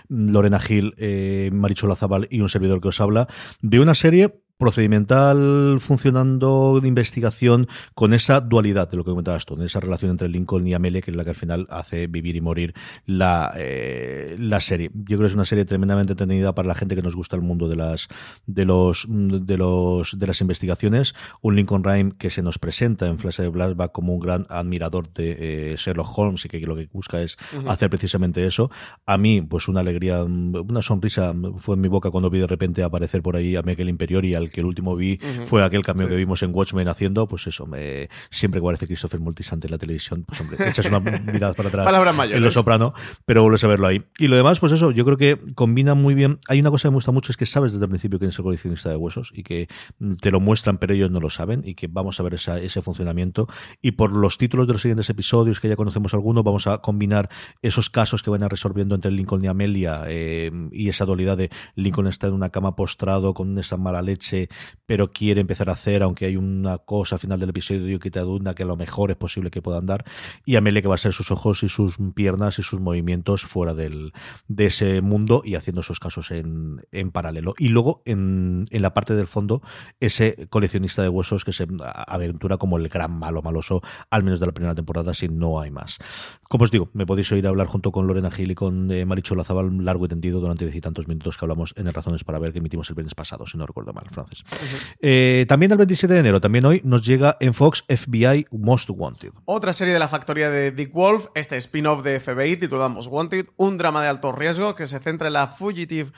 Lorena Gil, eh, Marichola Zabal y un servidor que os habla, de una serie procedimental funcionando de investigación con esa dualidad de lo que comentabas tú, de esa relación entre Lincoln y Amelie, que es la que al final hace vivir y morir la, eh, la serie. Yo creo que es una serie tremendamente entretenida para la gente que nos gusta el mundo de las de los de los de las investigaciones. Un Lincoln Rhyme que se nos presenta en Flash de Flashback como un gran admirador de eh, Sherlock Holmes y que lo que busca es hacer precisamente eso. A mí, pues una alegría, una sonrisa fue en mi boca cuando vi de repente aparecer por ahí a Michael Imperiori, al que el último vi fue aquel cambio Sí. que vimos en Watchmen haciendo, pues eso, me, siempre que aparece Christopher Multisante en la televisión, pues hombre, echas una mirada para atrás Palabras mayores. en Lo Soprano, pero vuelves a verlo ahí. Y lo demás, pues eso, yo creo que combina muy bien. Hay una cosa que me gusta mucho, es que sabes desde el principio quién es el coleccionista de huesos y que mm, te lo muestran, pero ellos no lo saben y que vamos a ver esa- ese funcionamiento. Y por los títulos de los siguientes episodios, que ya conocemos algunos, vamos a combinar esos casos que van a resolviendo entre Lincoln y Amelia eh, y esa dualidad de Lincoln está en una cama postrado con esa mala leche, pero quiere empezar a hacer, aunque hay una cosa al final del episodio que te adunda que a lo mejor es posible que pueda andar, y Amelia que va a ser sus ojos y sus piernas y sus movimientos fuera del, de ese mundo y haciendo esos casos en, en paralelo. Y luego en, en la parte del fondo, ese coleccionista de huesos que se aventura como el gran malo maloso, al menos de la primera temporada, si no hay más. Como os digo, me podéis oír hablar junto con Lorena Gil y con eh, Maricho Lazabal largo y tendido durante diez y tantos minutos que hablamos en el Razones para ver que emitimos el viernes pasado, si no recuerdo mal, Eh, también el 27 de enero, también hoy, nos llega en Fox FBI Most Wanted. Otra serie de la factoría de Dick Wolf, este spin-off de FBI titulado Most Wanted, un drama de alto riesgo que se centra en la Fugitive,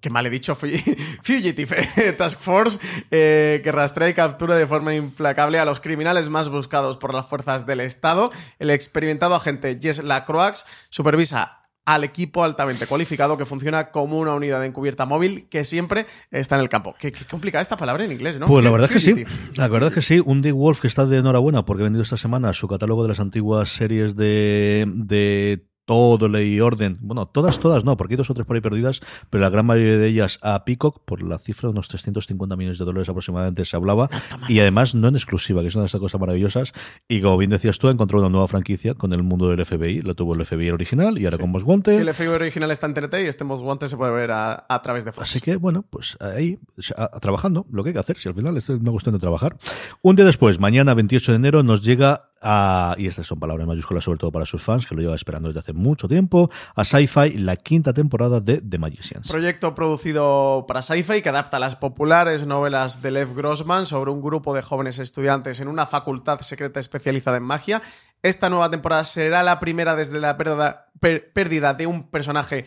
que mal he dicho, Fugi- Fugitive eh, Task Force, eh, que rastrea y captura de forma implacable a los criminales más buscados por las fuerzas del Estado. El experimentado agente Jess Lacroix supervisa al equipo altamente cualificado que funciona como una unidad encubierta móvil que siempre está en el campo. Qué, qué complicada esta palabra en inglés, ¿no? Pues la verdad es que sí. La verdad es que sí. Un Dick Wolf que está de enhorabuena porque ha vendido esta semana su catálogo de las antiguas series de, de todo ley orden. Bueno, todas, todas no, porque hay dos o tres por ahí perdidas, pero la gran mayoría de ellas a Peacock por la cifra de unos 350 millones de dólares aproximadamente se hablaba. Y además no en exclusiva, que es una de estas cosas maravillosas. Y como bien decías tú, encontró una nueva franquicia con el mundo del FBI. Lo tuvo el FBI original y ahora con Most Wanted. Si el FBI original está en TNT y este Most Wanted se puede ver a, a través de Fox. Así que, bueno, pues ahí, a- a- trabajando, lo que hay que hacer, si al final es una cuestión de trabajar. Un día después, mañana 28 de enero, nos llega y estas son palabras mayúsculas sobre todo para sus fans, que lo lleva esperando desde hace mucho tiempo, a Sci-Fi, la quinta temporada de The Magicians. Proyecto producido para Sci-Fi que adapta las populares novelas de Lev Grossman sobre un grupo de jóvenes estudiantes en una facultad secreta especializada en magia. Esta nueva temporada será la primera desde la pérdida, pérdida de un personaje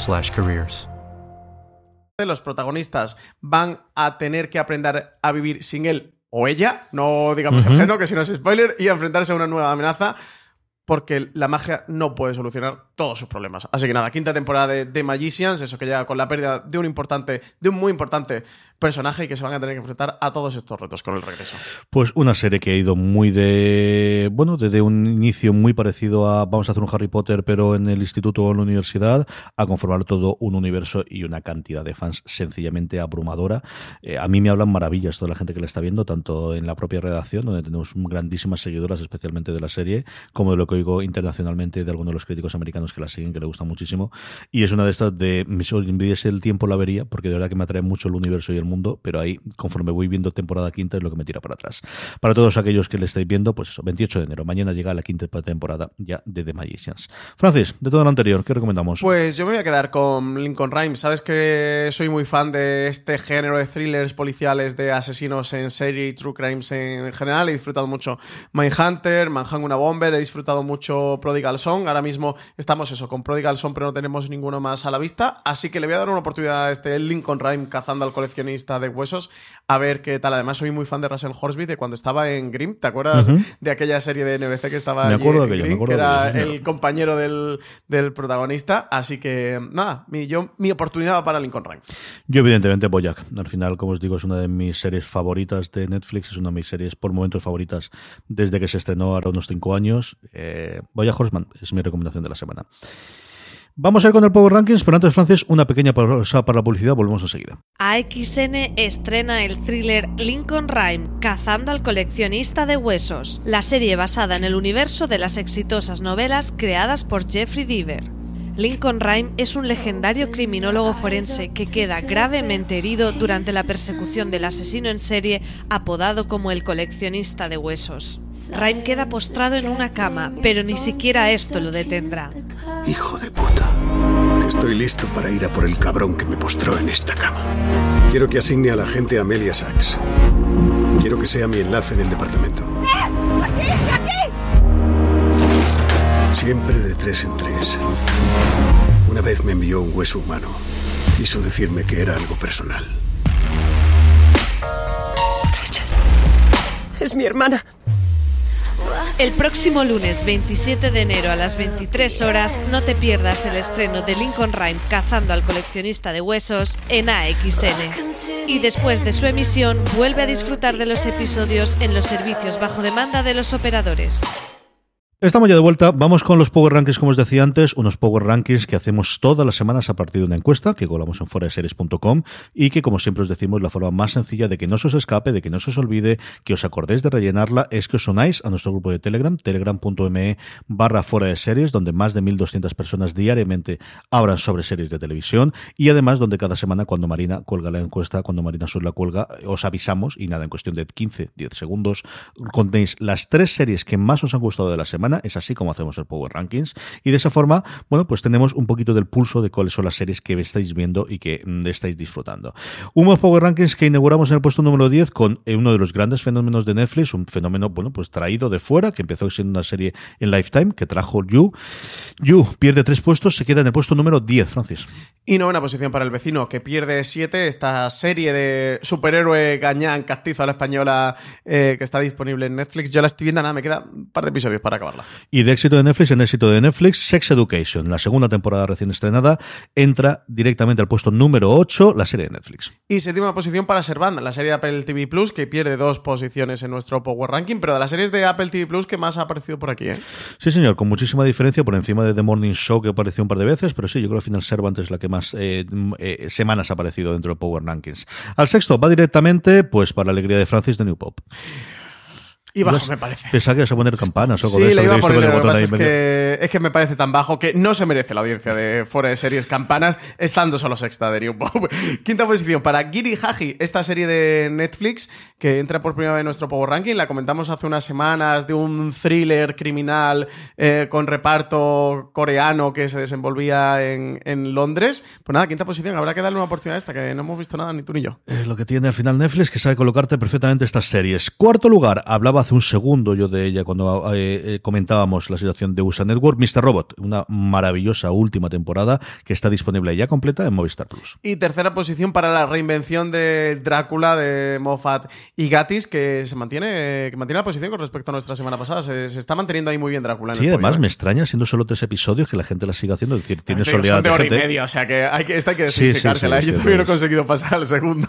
cbp.gov/careers. Los protagonistas van a tener que aprender a vivir sin él o ella, no digamos el Ujú. seno, que si no es spoiler, y enfrentarse a una nueva amenaza porque la magia no puede solucionar todos sus problemas. Así que nada, quinta temporada de, The Magicians, eso que llega con la pérdida de un importante, de un muy importante personaje y que se van a tener que enfrentar a todos estos retos con el regreso. Pues una serie que ha ido muy de, bueno, desde un inicio muy parecido a vamos a hacer un Harry Potter pero en el instituto o en la universidad, a conformar todo un universo y una cantidad de fans sencillamente abrumadora. Eh, a mí me hablan maravillas toda la gente que la está viendo, tanto en la propia redacción, donde tenemos grandísimas seguidoras, especialmente de la serie, como de lo que oigo internacionalmente de algunos de los críticos americanos que la siguen, que le gusta muchísimo. Y es una de estas de, si envidiese el tiempo la vería, porque de verdad que me atrae mucho el universo y el mundo, pero ahí, conforme voy viendo temporada quinta, es lo que me tira para atrás. Para todos aquellos que le estáis viendo, pues eso, 28 de enero, mañana llega la quinta temporada ya de The Magicians. Francis, de todo lo anterior, ¿qué recomendamos? Pues yo me voy a quedar con Lincoln Rhyme. Sabes que soy muy fan de este género de thrillers policiales de asesinos en serie y true crimes en general. He disfrutado mucho Mindhunter, Manhunt una Bomber, he disfrutado mucho Prodigal Song. Ahora mismo estamos eso, con Prodigal Song, pero no tenemos ninguno más a la vista. Así que le voy a dar una oportunidad a este Lincoln Rhyme cazando al coleccionista de huesos a ver qué tal. Además, soy muy fan de Russell Horsby de cuando estaba en Grimm. ¿Te acuerdas de aquella serie de NBC que estaba me acuerdo allí de aquello, me que era de el compañero del, del protagonista. Así que, nada, mi, yo, mi oportunidad para Lincoln Rhyme. Yo, evidentemente, Boyac. Al final, como os digo, es una de mis series favoritas de Netflix. Es una de mis series por momentos favoritas desde que se estrenó ahora unos cinco años. Eh, Boyac Horseman es mi recomendación de la semana. Vamos a ir con el Power Rankings, pero antes, Francis, una pequeña pausa para la publicidad. Volvemos enseguida. AXN estrena el thriller Lincoln Rhyme, Cazando al coleccionista de huesos, la serie basada en el universo de las exitosas novelas creadas por Jeffrey Deaver. Lincoln Rhyme es un legendario criminólogo forense que queda gravemente herido durante la persecución del asesino en serie apodado como el coleccionista de huesos. Rhyme queda postrado en una cama, pero ni siquiera esto lo detendrá. Hijo de puta. Estoy listo para ir a por el cabrón que me postró en esta cama. Quiero que asigne a la agente Amelia Sachs. Quiero que sea mi enlace en el departamento. Siempre de tres en tres. Una vez me envió un hueso humano. Quiso decirme que era algo personal. Es mi hermana. El próximo lunes 27 de enero a las 23 horas no te pierdas el estreno de Lincoln Rhyme Cazando al coleccionista de huesos en AXN. Y después de su emisión vuelve a disfrutar de los episodios en los servicios bajo demanda de los operadores. Estamos ya de vuelta. Vamos con los Power Rankings, como os decía antes, unos Power Rankings que hacemos todas las semanas a partir de una encuesta que colamos en foraseries.com y que, como siempre os decimos, la forma más sencilla de que no se os escape, de que no se os olvide, que os acordéis de rellenarla, es que os sonáis a nuestro grupo de Telegram, telegram.me barra fuera de series, donde más de 1.200 personas diariamente hablan sobre series de televisión y además donde cada semana cuando Marina cuelga la encuesta, cuando Marina Sur la cuelga, os avisamos y nada, en cuestión de 15, 10 segundos, contéis las tres series que más os han gustado de la semana es así como hacemos el Power Rankings. Y de esa forma, bueno, pues tenemos un poquito del pulso de cuáles son las series que estáis viendo y que mm, estáis disfrutando. Unos Power Rankings que inauguramos en el puesto número 10 con eh, uno de los grandes fenómenos de Netflix, un fenómeno, bueno, pues traído de fuera, que empezó siendo una serie en Lifetime, que trajo You. You pierde tres puestos, se queda en el puesto número 10, Francis. Y novena posición para el vecino, que pierde siete. Esta serie de superhéroe gañán, castizo a la española, eh, que está disponible en Netflix. Yo la estoy viendo, nada, me queda un par de episodios para acabarla. Y de éxito de Netflix en éxito de Netflix, Sex Education, la segunda temporada recién estrenada, entra directamente al puesto número 8, la serie de Netflix. Y séptima posición para Servant, la serie de Apple TV Plus, que pierde dos posiciones en nuestro Power Ranking, pero de las series de Apple TV Plus que más ha aparecido por aquí, ¿eh? Sí, señor, con muchísima diferencia por encima de The Morning Show, que apareció un par de veces, pero sí, yo creo que al final Servant es la que más eh, eh, semanas ha aparecido dentro del Power Rankings. Al sexto va directamente, pues, para la alegría de Francis de New Pop. Y bajo, me parece. Pensaba que ibas a poner campanas o algo Sí, de eso. le iba a poner, el botón ahí es que, es que me parece tan bajo que no se merece la audiencia de fuera de series campanas estando solo sexta de New Pop. Quinta posición para Giri Haji, esta serie de Netflix que entra por primera vez en nuestro Power Ranking. La comentamos hace unas semanas de un thriller criminal eh, con reparto coreano que se desenvolvía en, en Londres. Pues nada, quinta posición. Habrá que darle una oportunidad a esta que no hemos visto nada ni tú ni yo. Es lo que tiene al final Netflix, que sabe colocarte perfectamente estas series. Cuarto lugar, hablaba hablaba hace un segundo yo de ella cuando eh, eh, comentábamos la situación de USA Network, Mr. Robot, una maravillosa última temporada que está disponible ya completa en Movistar Plus. Y tercera posición para la reinvención de Drácula de Moffat y Gatis, que se mantiene, que mantiene la posición con respecto a nuestra semana pasada. Se, se está manteniendo ahí muy bien Drácula. En Sí, el además podio, ¿eh? me extraña siendo solo tres episodios que la gente la siga haciendo. Es decir, tiene digo, soledad son de hora y gente. media, o sea que hay que, esta hay que Sí, sí, sí, Yo sí, también no he conseguido pasar al segundo.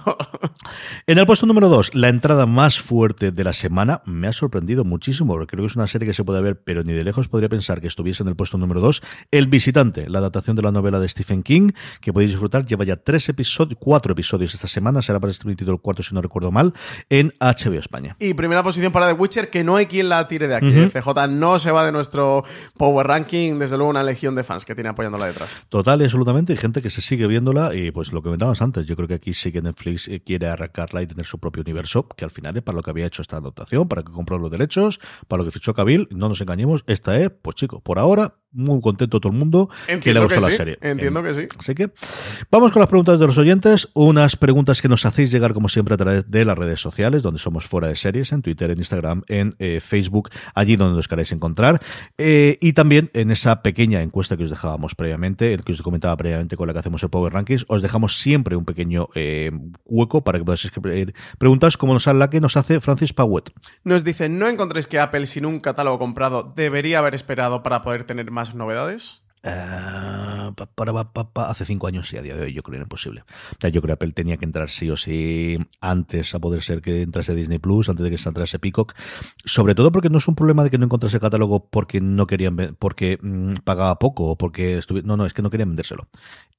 En el puesto número 2, la entrada más fuerte de la semana me ha sorprendido muchísimo, porque creo que es una serie que se puede ver, pero ni de lejos podría pensar que estuviese en el puesto número 2. El Visitante, la adaptación de la novela de Stephen King, que podéis disfrutar, lleva ya tres episodios, cuatro episodios esta semana, será para este emitido el cuarto, si no recuerdo mal, en HBO España. Y primera posición para The Witcher, que no hay quien la tire de aquí. ¿eh? CJ no se va de nuestro Power Ranking, desde luego una legión de fans que tiene apoyándola detrás. Total y absolutamente, hay gente que se sigue viéndola y pues lo que comentabas antes, yo creo que aquí sí que Netflix eh, quiere arrancarla y tener su propio universo, que al final es para lo que había hecho esta adaptación, para que compró los derechos, para lo que fichó Cabil, no nos engañemos, esta es, pues chicos, por ahora, muy contento todo el mundo que le Entiendo que la sí, serie. entiendo que sí. Así que vamos con las preguntas de los oyentes, unas preguntas que nos hacéis llegar como siempre a través de las redes sociales, donde somos fuera de series, en Twitter, en Instagram, en eh, Facebook, allí donde nos queráis encontrar, Eh, y también en esa pequeña encuesta que os dejábamos previamente, el que os comentaba previamente con la que hacemos el Power Rankings, os dejamos siempre un pequeño eh, hueco para que podáis escribir preguntas como nos la que nos hace Francis Powet. Nos dice, ¿no encontréis que Apple sin un catálogo comprado debería haber esperado para poder tener más novedades? Pa- para- pa- pa- pa- hace cinco años y a día de hoy yo creo que era imposible. O sea, yo creo que Apple tenía que entrar sí o sí antes a poder ser que entrase Disney Plus, antes de que se entrase Peacock. Sobre todo porque no es un problema de que no encontrase catálogo porque no querían porque mm, pagaba poco o porque no, no, es que no querían vendérselo.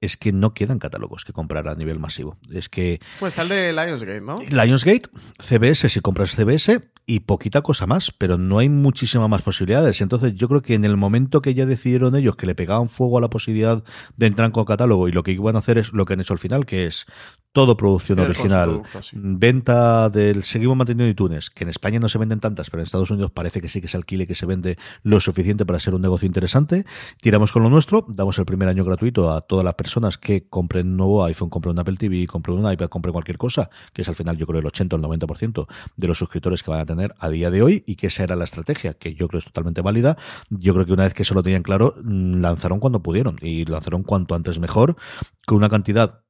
Es que no quedan catálogos que comprar a nivel masivo. Es que Pues está el de Lionsgate, ¿no? Lionsgate, CBS si compras CBS y poquita cosa más, pero no hay muchísimas más posibilidades. Entonces yo creo que en el momento que ya decidieron ellos que le pegaban fuego a la posibilidad de entrar con catálogo. Y lo que iban a hacer es lo que han hecho al final, que es todo producción original, sí. venta del seguimos manteniendo iTunes, que en España no se venden tantas, pero en Estados Unidos parece que sí que se alquile, que se vende lo suficiente para ser un negocio interesante. Tiramos con lo nuestro, damos el primer año gratuito a todas las personas que compren un nuevo iPhone, compren un Apple TV, compren un iPad, compren cualquier cosa, que es al final yo creo el 80 o el 90% de los suscriptores que van a tener a día de hoy y que esa era la estrategia, que yo creo es totalmente válida. Yo creo que una vez que eso lo tenían claro, mm, lanzaron cuando pudieron y lanzaron cuanto antes mejor, con una cantidad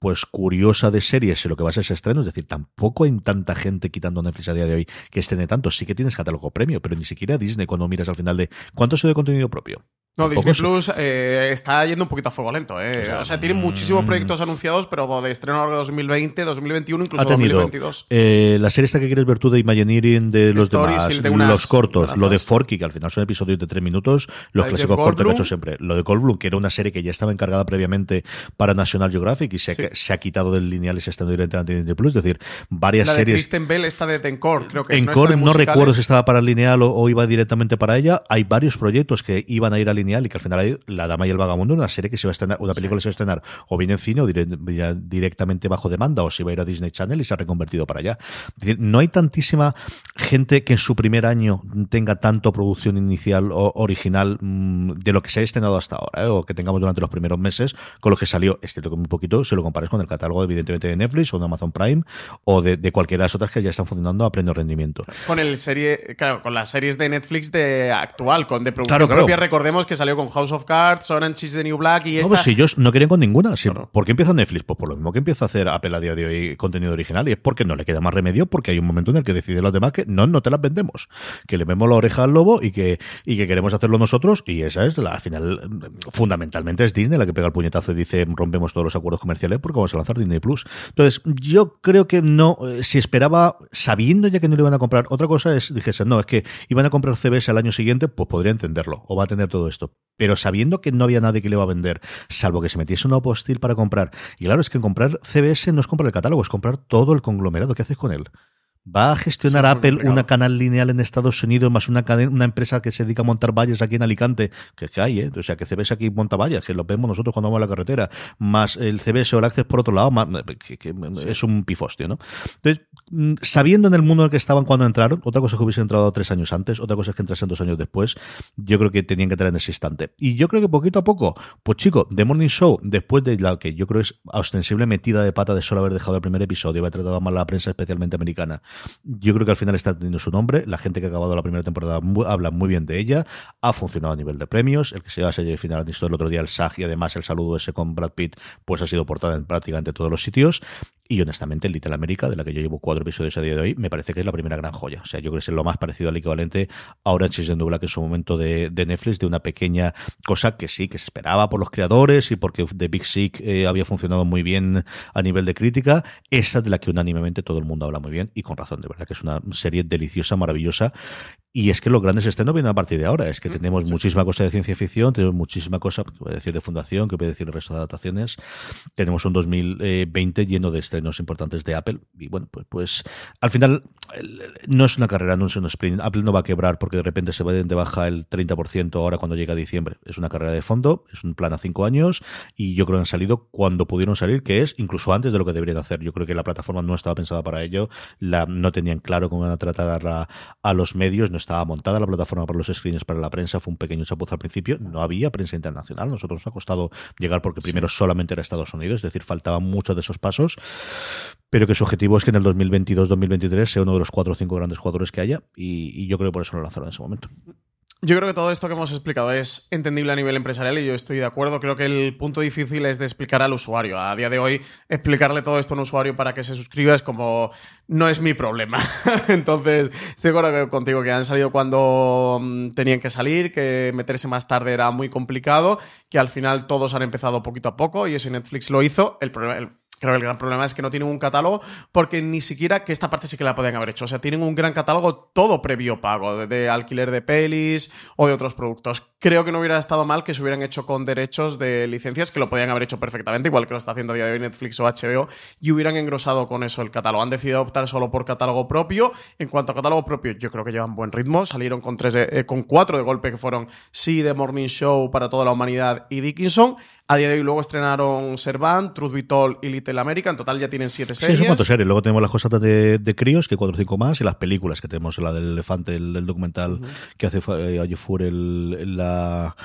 pues curiosa de series en lo que va a ser ese estreno, es decir, tampoco hay tanta gente quitando Netflix a día de hoy que estrene tanto, sí que tienes catálogo premio, pero ni siquiera Disney cuando miras al final de ¿cuánto es de contenido propio? No, Disney Plus eh, está yendo un poquito a fuego lento. Eh. O sea, tiene muchísimos mm. proyectos anunciados, pero de estreno a lo largo de 2020, 2021, incluso ha tenido 2022. eh, la serie esta que quieres ver tú de Imagineering de los Stories demás, el de unas los cortos, lo de Forky, que al final son episodios de tres minutos, los clásicos cortos que ha Goldblum. hecho siempre. Lo de Goldblum, que era una serie que ya estaba encargada previamente para National Geographic y se, ha, se ha quitado del lineal y se está directamente en Disney Plus, es decir, varias La de series Kristen Bell, esta de Encore, creo que es, en ¿no? Recuerdo si estaba para lineal o, o iba directamente para ella. Hay varios proyectos que iban a ir a lineal y que al final hay La Dama y el Vagabundo, una serie que se va a estrenar, una película que se va a estrenar o bien en cine o dire- directamente bajo demanda o si va a ir a Disney Channel y se ha reconvertido para allá. Es decir, no hay tantísima gente que en su primer año tenga tanto producción inicial o original mm, de lo que se ha estrenado hasta ahora, ¿eh? o que tengamos durante los primeros meses con lo que salió, excepto que muy poquito, si lo compares con el catálogo evidentemente de Netflix o de Amazon Prime o de, de cualquiera de las otras que ya están funcionando a pleno rendimiento. Con el serie, claro, con las series de Netflix de actual, con de producción Claro, claro. propia. Recordemos que salió con House of Cards, Orange is the New Black y No, esta. pues si ellos no querían con ninguna. Si- ¿Por qué empieza Netflix? Pues por lo mismo que empieza a hacer Apple a día de hoy contenido original. Y es porque no le queda más remedio, porque hay un momento en el que deciden los demás que no, no te las vendemos. Que le vemos la oreja al lobo y que, y que queremos hacerlo nosotros. Y esa es la, al final, fundamentalmente es Disney la que pega el puñetazo y dice rompemos todos los acuerdos comerciales porque vamos a lanzar Disney Plus. Entonces, yo creo que no, eh, si esperaba, sabiendo ya que no le iban a comprar, otra cosa es, dijese, no, es que iban a comprar CBS al año siguiente, pues podría entenderlo, o va a tener todo esto. Pero sabiendo que no había nadie que le iba a vender, salvo que se metiese una postil para comprar. Y claro, es que comprar CBS no es comprar el catálogo, es comprar todo el conglomerado. ¿Qué haces con él? ¿Va a gestionar Sí, es Apple una canal lineal en Estados Unidos más una, cadena- una empresa que se dedica a montar vallas aquí en Alicante? Que, que hay, ¿eh? O sea, que CBS aquí monta vallas, que lo vemos nosotros cuando vamos a la carretera, más el CBS o el Access por otro lado, más- que, que es un pifostio, ¿no? Entonces, mm, sabiendo en el mundo en el que estaban cuando entraron, otra cosa es que hubiese entrado tres años antes, otra cosa es que entrasen dos años después, yo creo que tenían que entrar en ese instante. Y yo creo que poquito a poco, pues chico, The Morning Show, después de la que yo creo es ostensible metida de pata de solo haber dejado el primer episodio, haber tratado mal a la prensa, especialmente americana, Yo creo que al final está teniendo su nombre. La gente que ha acabado la primera temporada habla muy bien de ella. Ha funcionado a nivel de premios. El que se va a serie final, el otro día el SAG y además el saludo ese con Brad Pitt, pues ha sido portada en prácticamente todos los sitios. Y honestamente, Little America, de la que yo llevo cuatro episodios a día de hoy, me parece que es la primera gran joya. O sea, yo creo que es lo más parecido al equivalente a Orange is the New Black en su momento de, Netflix, de una pequeña cosa que sí, que se esperaba por los creadores y porque The Big Sick eh, había funcionado muy bien a nivel de crítica. Esa de la que unánimemente todo el mundo habla muy bien y con razón, de verdad que es una serie deliciosa, maravillosa y es que los grandes estrenos vienen a partir de ahora. Es que mm, tenemos muchísima cosa de ciencia ficción, tenemos muchísima cosa, que voy a decir de fundación, que voy a decir el resto de adaptaciones. Tenemos un 2020 lleno de estrenos importantes de Apple. Y bueno, pues, pues al final no es una carrera, no es un sprint. Apple no va a quebrar porque de repente se va de baja el 30% ahora cuando llega diciembre. Es una carrera de fondo, es un plan a cinco años y yo creo que han salido cuando pudieron salir, que es incluso antes de lo que deberían hacer. Yo creo que la plataforma no estaba pensada para ello, la, no tenían claro cómo iban a tratar a, a los medios, no estaba montada la plataforma para los screens para la prensa, fue un pequeño chapuzo al principio, no había prensa internacional, nosotros nos ha costado llegar porque primero solamente era Estados Unidos, es decir, faltaban muchos de esos pasos, pero que su objetivo es que en el 2022-2023 sea uno de los cuatro o cinco grandes jugadores que haya y, y yo creo que por eso lo lanzaron en ese momento. Yo creo que todo esto que hemos explicado es entendible a nivel empresarial y yo estoy de acuerdo. Creo que el punto difícil es de explicar al usuario. A día de hoy, explicarle todo esto a un usuario para que se suscriba es como no es mi problema. Entonces, estoy de acuerdo contigo que han salido cuando mm, tenían que salir, que meterse más tarde era muy complicado, que al final todos han empezado poquito a poco y eso Netflix lo hizo. El problema, Creo que el gran problema es que no tienen un catálogo porque ni siquiera que esta parte sí que la podían haber hecho. O sea, tienen un gran catálogo todo previo pago, de, alquiler de pelis o de otros productos. Creo que no hubiera estado mal que se hubieran hecho con derechos de licencias, que lo podían haber hecho perfectamente, igual que lo está haciendo a día de hoy Netflix o HBO, y hubieran engrosado con eso el catálogo. Han decidido optar solo por catálogo propio. En cuanto a catálogo propio, yo creo que llevan buen ritmo. Salieron con, tres eh, con cuatro de golpe que fueron Sí, The Morning Show para toda la humanidad y Dickinson. A día de hoy luego estrenaron Servant, Truth Be Told y Little America. En total ya tienen siete series. Sí, son cuatro series. Luego tenemos las cosas de, de críos, que cuatro o cinco más, y las películas que tenemos, la del elefante, el, documental que hace eh, Ayefur, el, la...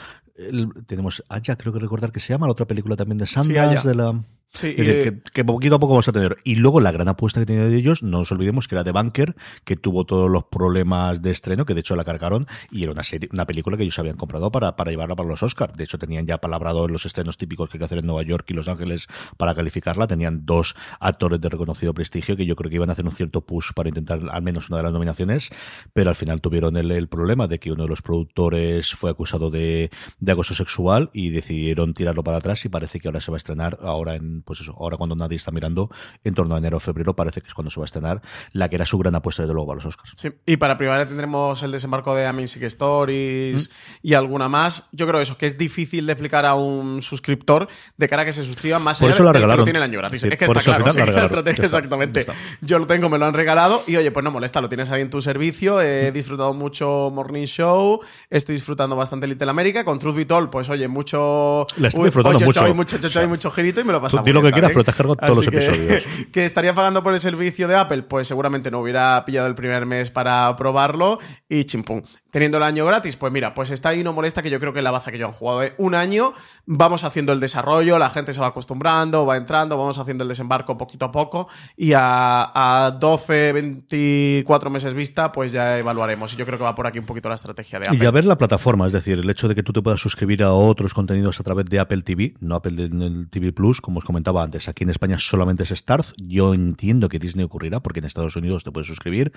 tenemos Aya, creo que recordar que se llama, la otra película también de Sanders, de la... Sí, que, poquito a poco vamos a tener. Y luego la gran apuesta que tenía de ellos, no nos olvidemos que era de Bunker, que tuvo todos los problemas de estreno, que de hecho la cargaron, y era una serie, una película que ellos habían comprado para, para llevarla para los Oscars. De hecho, tenían ya palabrado los estrenos típicos que hay que hacer en Nueva York y Los Ángeles para calificarla. Tenían dos actores de reconocido prestigio que yo creo que iban a hacer un cierto push para intentar al menos una de las nominaciones, pero al final tuvieron el, el problema de que uno de los productores fue acusado de, de acoso sexual y decidieron tirarlo para atrás y parece que ahora se va a estrenar ahora en pues eso, ahora cuando nadie está mirando, en torno a enero o febrero, parece que es cuando se va a estrenar la que era su gran apuesta, desde luego, a los Oscars. Sí, y para primavera tendremos el desembarco de Amazing Stories y alguna más. Yo creo eso, que es difícil de explicar a un suscriptor de cara a que se suscriba más por allá eso la regalaron. que no tiene el año gratis. es que está claro, exactamente. Yo lo tengo, me lo han regalado y oye, pues no molesta, lo tienes ahí en tu servicio. He disfrutado mucho Morning Show, estoy disfrutando bastante Little America. Con Truth Be Told, pues oye, mucho. La estoy disfrutando mucho. Hay mucho, hay mucho girito y me lo pasado lo que quieras, pero te has cargado todos los episodios. Que, estaría pagando por el servicio de Apple, pues seguramente no hubiera pillado el primer mes para probarlo y chimpum. Teniendo el año gratis, pues mira, pues está ahí no molesta que yo creo que la baza que yo han jugado. ¿eh? Un año, vamos haciendo el desarrollo, la gente se va acostumbrando, va entrando, vamos haciendo el desembarco poquito a poco y a, a 12, 24 meses vista, pues ya evaluaremos. Y yo creo que va por aquí un poquito la estrategia de Apple. Y a ver la plataforma, es decir, el hecho de que tú te puedas suscribir a otros contenidos a través de Apple TV, no Apple TV Plus, como os comentaba antes. Aquí en España solamente es Starz. Yo entiendo que Disney ocurrirá porque en Estados Unidos te puedes suscribir.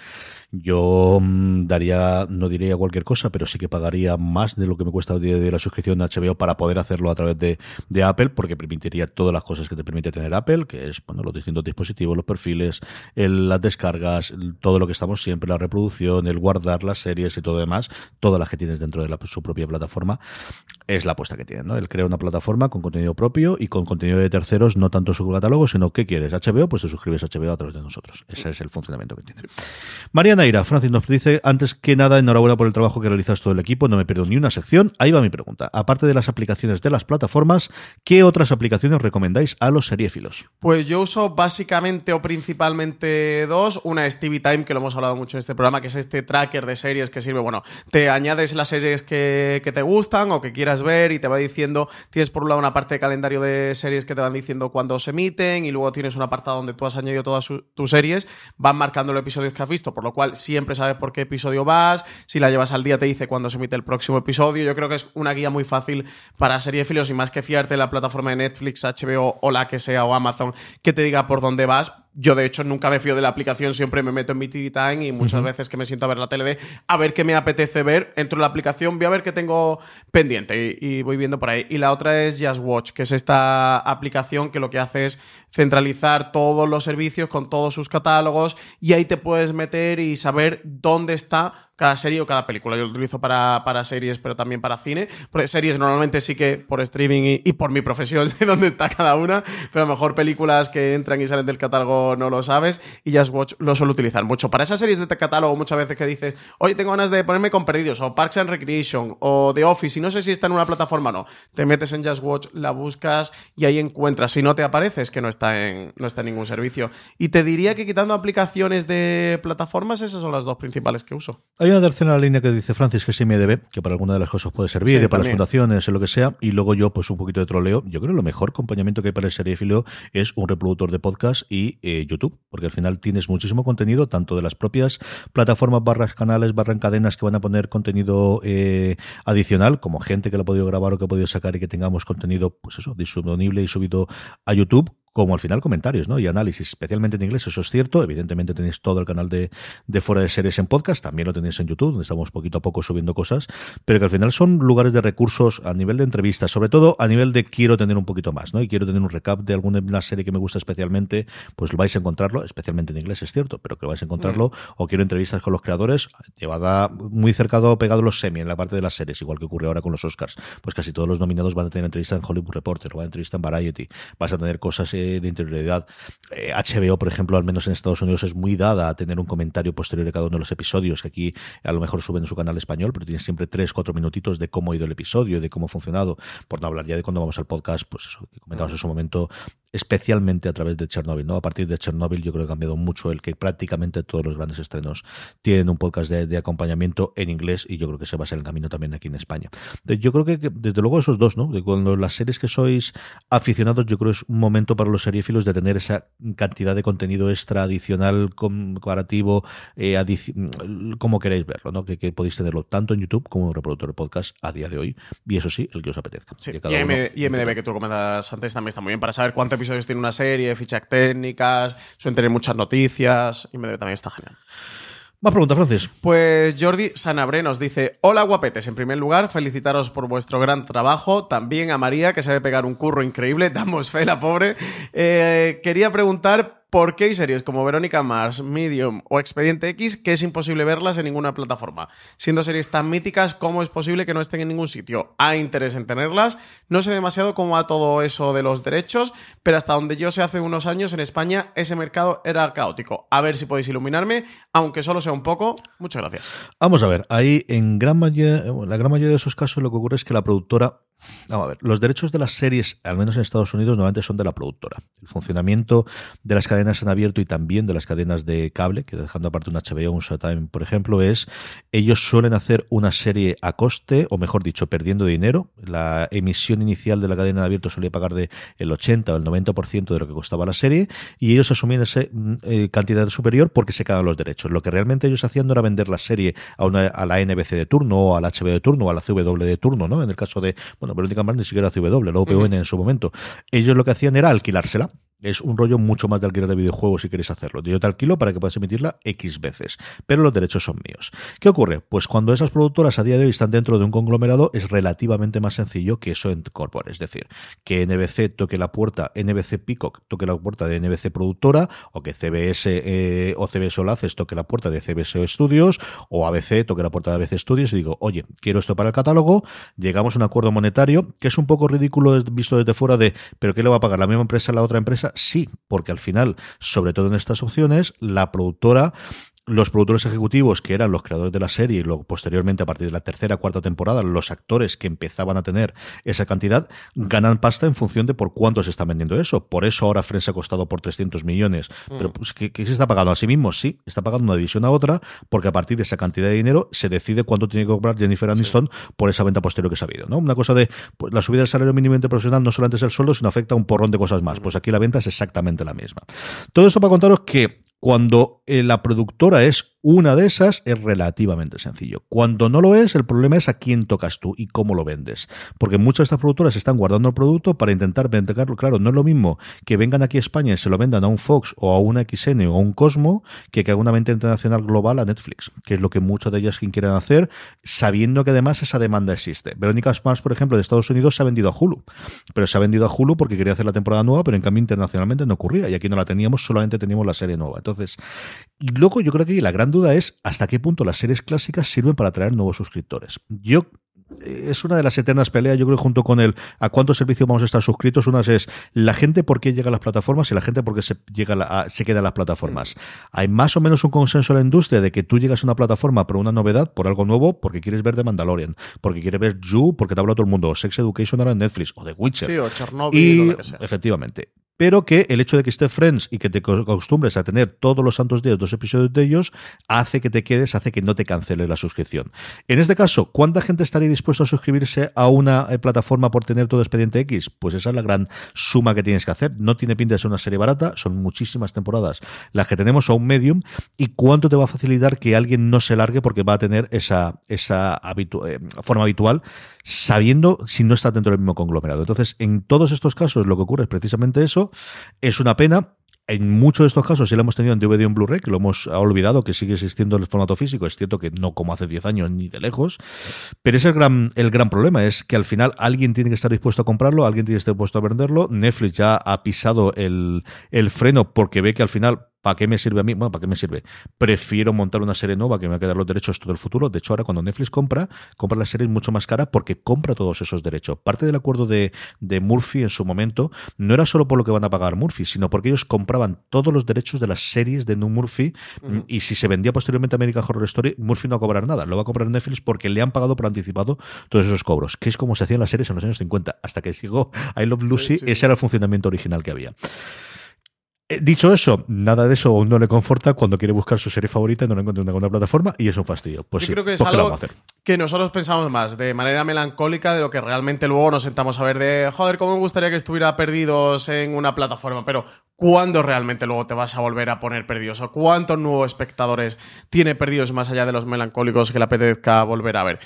Yo mm, daría, no diría cualquier cosa, pero sí que pagaría más de lo que me cuesta de, la suscripción de HBO para poder hacerlo a través de, Apple, porque permitiría todas las cosas que te permite tener Apple, que es bueno, los distintos dispositivos, los perfiles, las descargas, todo lo que estamos siempre, la reproducción, el guardar las series y todo demás, todas las que tienes dentro de su propia plataforma, es la apuesta que tienen. ¿no? Él crea una plataforma con contenido propio y con contenido de terceros, no tanto su catálogo, sino ¿qué quieres? HBO, pues te suscribes a HBO a través de nosotros. Ese es el funcionamiento que tiene. María Naira, Francis nos dice, antes que nada, enhorabuena por el trabajo que realizas todo el equipo, no me pierdo ni una sección. Ahí va mi pregunta. Aparte de las aplicaciones de las plataformas, ¿qué otras aplicaciones recomendáis a los seriéfilos? Pues yo uso básicamente o principalmente dos. Una es TV Time, que lo hemos hablado mucho en este programa, que es este tracker de series que sirve, bueno, te añades las series que, que te gustan o que quieras ver y te va diciendo, tienes por un lado una parte de calendario de series que te van diciendo cuándo se emiten y luego tienes un apartado donde tú has añadido todas tus series, van marcando los episodios que has visto, por lo cual siempre sabes por qué episodio vas, si la llevas al día te dice cuándo se emite el próximo episodio, yo creo que es una guía muy fácil para seriéfilos y más que fiarte en la plataforma de Netflix, HBO o la que sea o Amazon que te diga por dónde vas. Yo, de hecho, nunca me fío de la aplicación, siempre me meto en mi TV Time y muchas veces que me siento a ver la tele de a ver qué me apetece ver, entro en la aplicación, voy a ver qué tengo pendiente y, y voy viendo por ahí. Y la otra es Just Watch, que es esta aplicación que lo que hace es centralizar todos los servicios con todos sus catálogos y ahí te puedes meter y saber dónde está cada serie o cada película. Yo lo utilizo para, para series, pero también para cine. Porque series normalmente sí que por streaming y, y por mi profesión sé dónde está cada una, pero a lo mejor películas que entran y salen del catálogo no lo sabes y Just Watch lo suelo utilizar mucho. Para esas series de catálogo muchas veces que dices, oye, tengo ganas de ponerme con Perdidos o Parks and Recreation o The Office y no sé si está en una plataforma o no. Te metes en Just Watch, la buscas y ahí encuentras. Si no te aparece es que no está en, no está en ningún servicio. Y te diría que quitando aplicaciones de plataformas, esas son las dos principales que uso. Hay una tercera línea que dice Francis, que es IMDB, que para alguna de las cosas puede servir, Sí, para también. las fundaciones, lo que sea. Y luego yo, pues un poquito de troleo. Yo creo que lo mejor acompañamiento que hay para el seriéfilo es un reproductor de podcast y eh, YouTube, porque al final tienes muchísimo contenido, tanto de las propias plataformas, barras canales, barras cadenas que van a poner contenido eh, adicional, como gente que lo ha podido grabar o que ha podido sacar y que tengamos contenido, pues eso, disponible y subido a YouTube como al final comentarios ¿no? y análisis, especialmente en inglés, eso es cierto. Evidentemente tenéis todo el canal de, de Fuera de Series en podcast, también lo tenéis en YouTube, donde estamos poquito a poco subiendo cosas, pero que al final son lugares de recursos a nivel de entrevistas, sobre todo a nivel de quiero tener un poquito más, ¿no? Y quiero tener un recap de alguna serie que me gusta especialmente, pues lo vais a encontrarlo, especialmente en inglés, es cierto, pero que lo vais a encontrarlo, o quiero entrevistas con los creadores, llevada muy cercado, pegado los semi en la parte de las series, igual que ocurre ahora con los Oscars. Pues casi todos los nominados van a tener entrevista en Hollywood Reporter, o van a entrevista en Variety, vas a tener cosas eh, de interioridad. Eh, HBO, por ejemplo, al menos en Estados Unidos, es muy dada a tener un comentario posterior de cada uno de los episodios, que aquí a lo mejor suben en su canal español, pero tiene siempre tres, cuatro minutitos de cómo ha ido el episodio, de cómo ha funcionado, por no hablar ya de cuando vamos al podcast, pues eso que comentamos en su momento, especialmente a través de Chernobyl, ¿no? A partir de Chernobyl yo creo que ha cambiado mucho el que prácticamente todos los grandes estrenos tienen un podcast de, de acompañamiento en inglés y yo creo que ese va a ser el camino también aquí en España. Yo creo que, que, desde luego esos dos, ¿no? De cuando las series que sois aficionados, yo creo es un momento para los seriéfilos de tener esa cantidad de contenido extra adicional, comparativo, eh, adici- como queréis verlo, ¿no? Que, que podéis tenerlo tanto en YouTube como en un reproductor de podcast a día de hoy. Y eso sí, el que os apetezca. Sí, Que y, cada uno- M- y MDB que tú comentas antes también está muy bien para saber cuántos episodios tiene una serie, fichas técnicas, suelen tener muchas noticias. Y MDB también está genial. Más pregunta, Francis. Pues Jordi Sanabre nos dice: Hola guapetes, en primer lugar, felicitaros por vuestro gran trabajo. También a María, que sabe pegar un curro increíble. Damos fe, la pobre. Eh, quería preguntar. ¿Por qué hay series como Verónica Mars, Medium o Expediente X que es imposible verlas en ninguna plataforma? Siendo series tan míticas, ¿cómo es posible que no estén en ningún sitio? Hay interés en tenerlas. No sé demasiado cómo va todo eso de los derechos, pero hasta donde yo sé hace unos años en España ese mercado era caótico. A ver si podéis iluminarme, aunque solo sea un poco. Muchas gracias. Vamos a ver, ahí en gran mayoría, en la gran mayoría de esos casos lo que ocurre es que la productora Vamos los derechos de las series, al menos en Estados Unidos, normalmente son de la productora. El funcionamiento de las cadenas en abierto y también de las cadenas de cable, que dejando aparte un HBO, un Showtime, por ejemplo, es ellos suelen hacer una serie a coste, o mejor dicho, perdiendo dinero. La emisión inicial de la cadena en abierto solía pagar de el 80 o el 90% de lo que costaba la serie, y ellos asumían esa eh, cantidad superior porque se quedaban los derechos. Lo que realmente ellos hacían era vender la serie a, una, a la NBC de turno, o a la HBO de turno, o a la CW de turno, ¿no? En el caso de, Verónica Mars ni siquiera CW, la OPN uh -huh. en su momento. Ellos lo que hacían era alquilársela. Es un rollo mucho más de alquiler de videojuegos si queréis hacerlo. Yo te alquilo para que puedas emitirla X veces, pero los derechos son míos. ¿Qué ocurre? Pues cuando esas productoras a día de hoy están dentro de un conglomerado, es relativamente más sencillo que eso incorpore. Es decir, que NBC toque la puerta, NBC Peacock toque la puerta de NBC Productora, o que CBS eh, o CBS Olaces toque la puerta de CBS Studios, o ABC toque la puerta de ABC Studios y digo, oye, quiero esto para el catálogo, llegamos a un acuerdo monetario, que es un poco ridículo visto desde fuera de, ¿pero qué le va a pagar la misma empresa a la otra empresa? Sí, porque al final, sobre todo en estas opciones, la productora los productores ejecutivos, que eran los creadores de la serie, y luego posteriormente, a partir de la tercera, cuarta temporada, los actores que empezaban a tener esa cantidad, ganan pasta en función de por cuánto se está vendiendo eso. Por eso ahora Friends ha costado por 300 millones. Pero, pues, ¿qué, qué se está pagando a sí mismo? Sí, está pagando una división a otra, porque a partir de esa cantidad de dinero se decide cuánto tiene que cobrar Jennifer Aniston por esa venta posterior que se ha habido. ¿no? Una cosa de pues, la subida del salario mínimo interprofesional no solamente es el sueldo, sino afecta a un porrón de cosas más. Pues aquí la venta es exactamente la misma. Todo esto para contaros que cuando eh, la productora es una de esas, es relativamente sencillo. Cuando no lo es, el problema es a quién tocas tú y cómo lo vendes. Porque muchas de estas productoras están guardando el producto para intentar venderlo. Claro, no es lo mismo que vengan aquí a España y se lo vendan a un Fox o a una XN o a un Cosmo que que haga una venta internacional global a Netflix, que es lo que muchas de ellas quieren hacer, sabiendo que además esa demanda existe. Verónica Mars, por ejemplo, de Estados Unidos se ha vendido a Hulu, pero se ha vendido a Hulu porque quería hacer la temporada nueva, pero en cambio internacionalmente no ocurría y aquí no la teníamos, solamente teníamos la serie nueva. Entonces, y luego yo creo que la gran duda es hasta qué punto las series clásicas sirven para atraer nuevos suscriptores. Yo eh, es una de las eternas peleas, yo creo, junto con el a cuántos servicios vamos a estar suscritos. Unas es la gente por qué llega a las plataformas y la gente por qué se, llega a se queda en las plataformas. Hay más o menos un consenso en la industria de que tú llegas a una plataforma por una novedad, por algo nuevo, porque quieres ver The Mandalorian, porque quieres ver You, porque te habla todo el mundo, o Sex Education ahora en Netflix, o The Witcher. Sí, o Chernobyl, y, o lo que sea. Efectivamente pero que el hecho de que esté Friends y que te acostumbres a tener todos los santos días dos episodios de ellos hace que te quedes, hace que no te canceles la suscripción. En este caso, ¿cuánta gente estaría dispuesta a suscribirse a una eh, plataforma por tener todo Expediente X? Pues esa es la gran suma que tienes que hacer. No tiene pinta de ser una serie barata, son muchísimas temporadas las que tenemos a un medium. ¿Y cuánto te va a facilitar que alguien no se largue porque va a tener esa, esa habitu eh, forma habitual? Sabiendo si no está dentro del mismo conglomerado. Entonces, en todos estos casos lo que ocurre es precisamente eso. Es una pena, en muchos de estos casos sí lo hemos tenido en DVD o en Blu-ray, que lo hemos olvidado, que sigue existiendo en el formato físico. Es cierto que no como hace 10 años ni de lejos, pero ese es el gran, el gran problema, es que al final alguien tiene que estar dispuesto a comprarlo, alguien tiene que estar dispuesto a venderlo. Netflix ya ha pisado el, el freno porque ve que al final ¿Para qué me sirve a mí? Bueno, ¿para qué me sirve? Prefiero montar una serie nueva que me va a quedar los derechos todo el futuro. De hecho, ahora cuando Netflix compra, compra la serie mucho más cara porque compra todos esos derechos. Parte del acuerdo de, de Murphy en su momento no era solo por lo que van a pagar Murphy, sino porque ellos compraban todos los derechos de las series de New Murphy Ujú. y si se vendía posteriormente American Horror Story, Murphy no va a cobrar nada. Lo va a cobrar Netflix porque le han pagado por anticipado todos esos cobros, que es como se hacían las series en los años 50. Hasta que llegó I Love Lucy, ese era el funcionamiento original que había. Eh, Dicho eso, nada de eso no le conforta cuando quiere buscar su serie favorita y no la encuentra en ninguna plataforma y es un fastidio. Pues Yo sí, creo que es pues ¿qué le algo hacer? que nosotros pensamos más de manera melancólica de lo que realmente luego nos sentamos a ver de, joder, cómo me gustaría que estuviera perdidos en una plataforma, pero ¿cuándo realmente luego te vas a volver a poner perdidos? ¿O cuántos nuevos espectadores tiene perdidos más allá de los melancólicos que le apetezca volver a ver?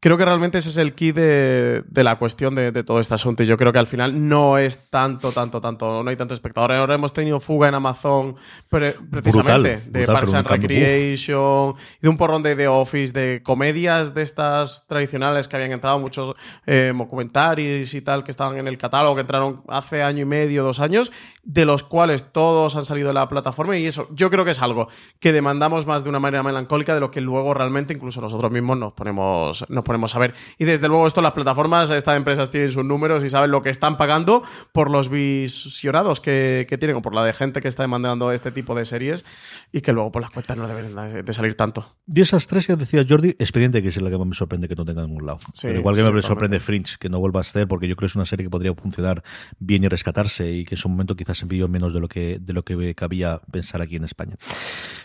Creo que realmente ese es el key de, de la cuestión de, de todo este asunto. Y yo creo que al final no es tanto, tanto, tanto, no hay tanto espectador. Ahora hemos tenido fuga en Amazon pre- precisamente Brutal, de brutal, Parks and Recreation y de un porrón de The Office, de comedias de estas tradicionales que habían entrado, muchos eh, documentarios y tal que estaban en el catálogo, que entraron hace año y medio, dos años, de los cuales todos han salido de la plataforma y eso yo creo que es algo que demandamos más de una manera melancólica de lo que luego realmente incluso nosotros mismos nos ponemos, nos ponemos a ver. Y desde luego esto las plataformas, estas empresas tienen sus números y saben lo que están pagando por los visionados que, que tienen o por la de gente que está demandando este tipo de series y que luego por las cuentas no deben de salir tanto. Y esas tres que decía Jordi, Expediente que es la que más me sorprende que no tenga en ningún lado. Sí, Pero igual que sí, me sorprende Fringe, que no vuelva a ser, porque yo creo que es una serie que podría funcionar bien y rescatarse y que en su momento quizás envió menos de lo que, de lo que cabía pensar aquí en España.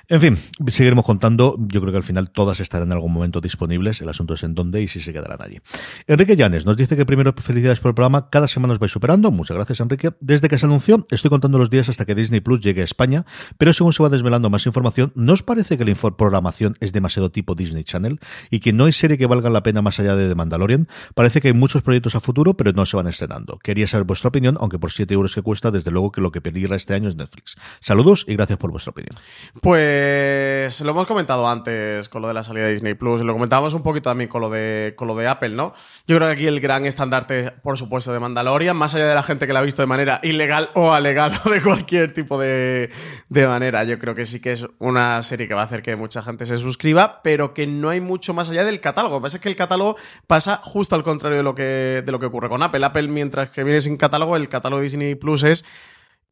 En fin, seguiremos contando. Yo creo que al final todas estarán en algún momento disponibles. El asunto es en dónde y si se quedarán allí. Enrique Llanes nos dice que primero felicidades por el programa. Cada semana os vais superando. Muchas gracias, Enrique. Desde que se anunció, estoy contando los días hasta que Disney Plus llegue a España, pero según se va desvelando más información, ¿no os parece que la programación es demasiado tipo Disney Channel y que no hay serie que valga la pena más allá de The Mandalorian? Parece que hay muchos proyectos a futuro, pero no se van estrenando. Quería saber vuestra opinión, aunque por 7 euros que cuesta, desde luego que lo que peligra este año es Netflix. Saludos y gracias por vuestra opinión. Pues lo hemos comentado antes con lo de la salida de Disney Plus, lo comentábamos un poquito también con lo de con lo de Apple, ¿no? Yo creo que aquí el gran estandarte, por supuesto, de Mandalorian, más allá de la gente que la ha visto de manera ilegal o alegal o de cualquier tipo de, de manera, yo creo que sí que es una serie que va a hacer que mucha gente se suscriba, pero que no hay mucho más allá del catálogo. Lo que pasa es que el catálogo pasa justo al contrario de lo que, de lo que ocurre con Apple. Apple, mientras que viene sin catálogo, el catálogo de Disney Plus es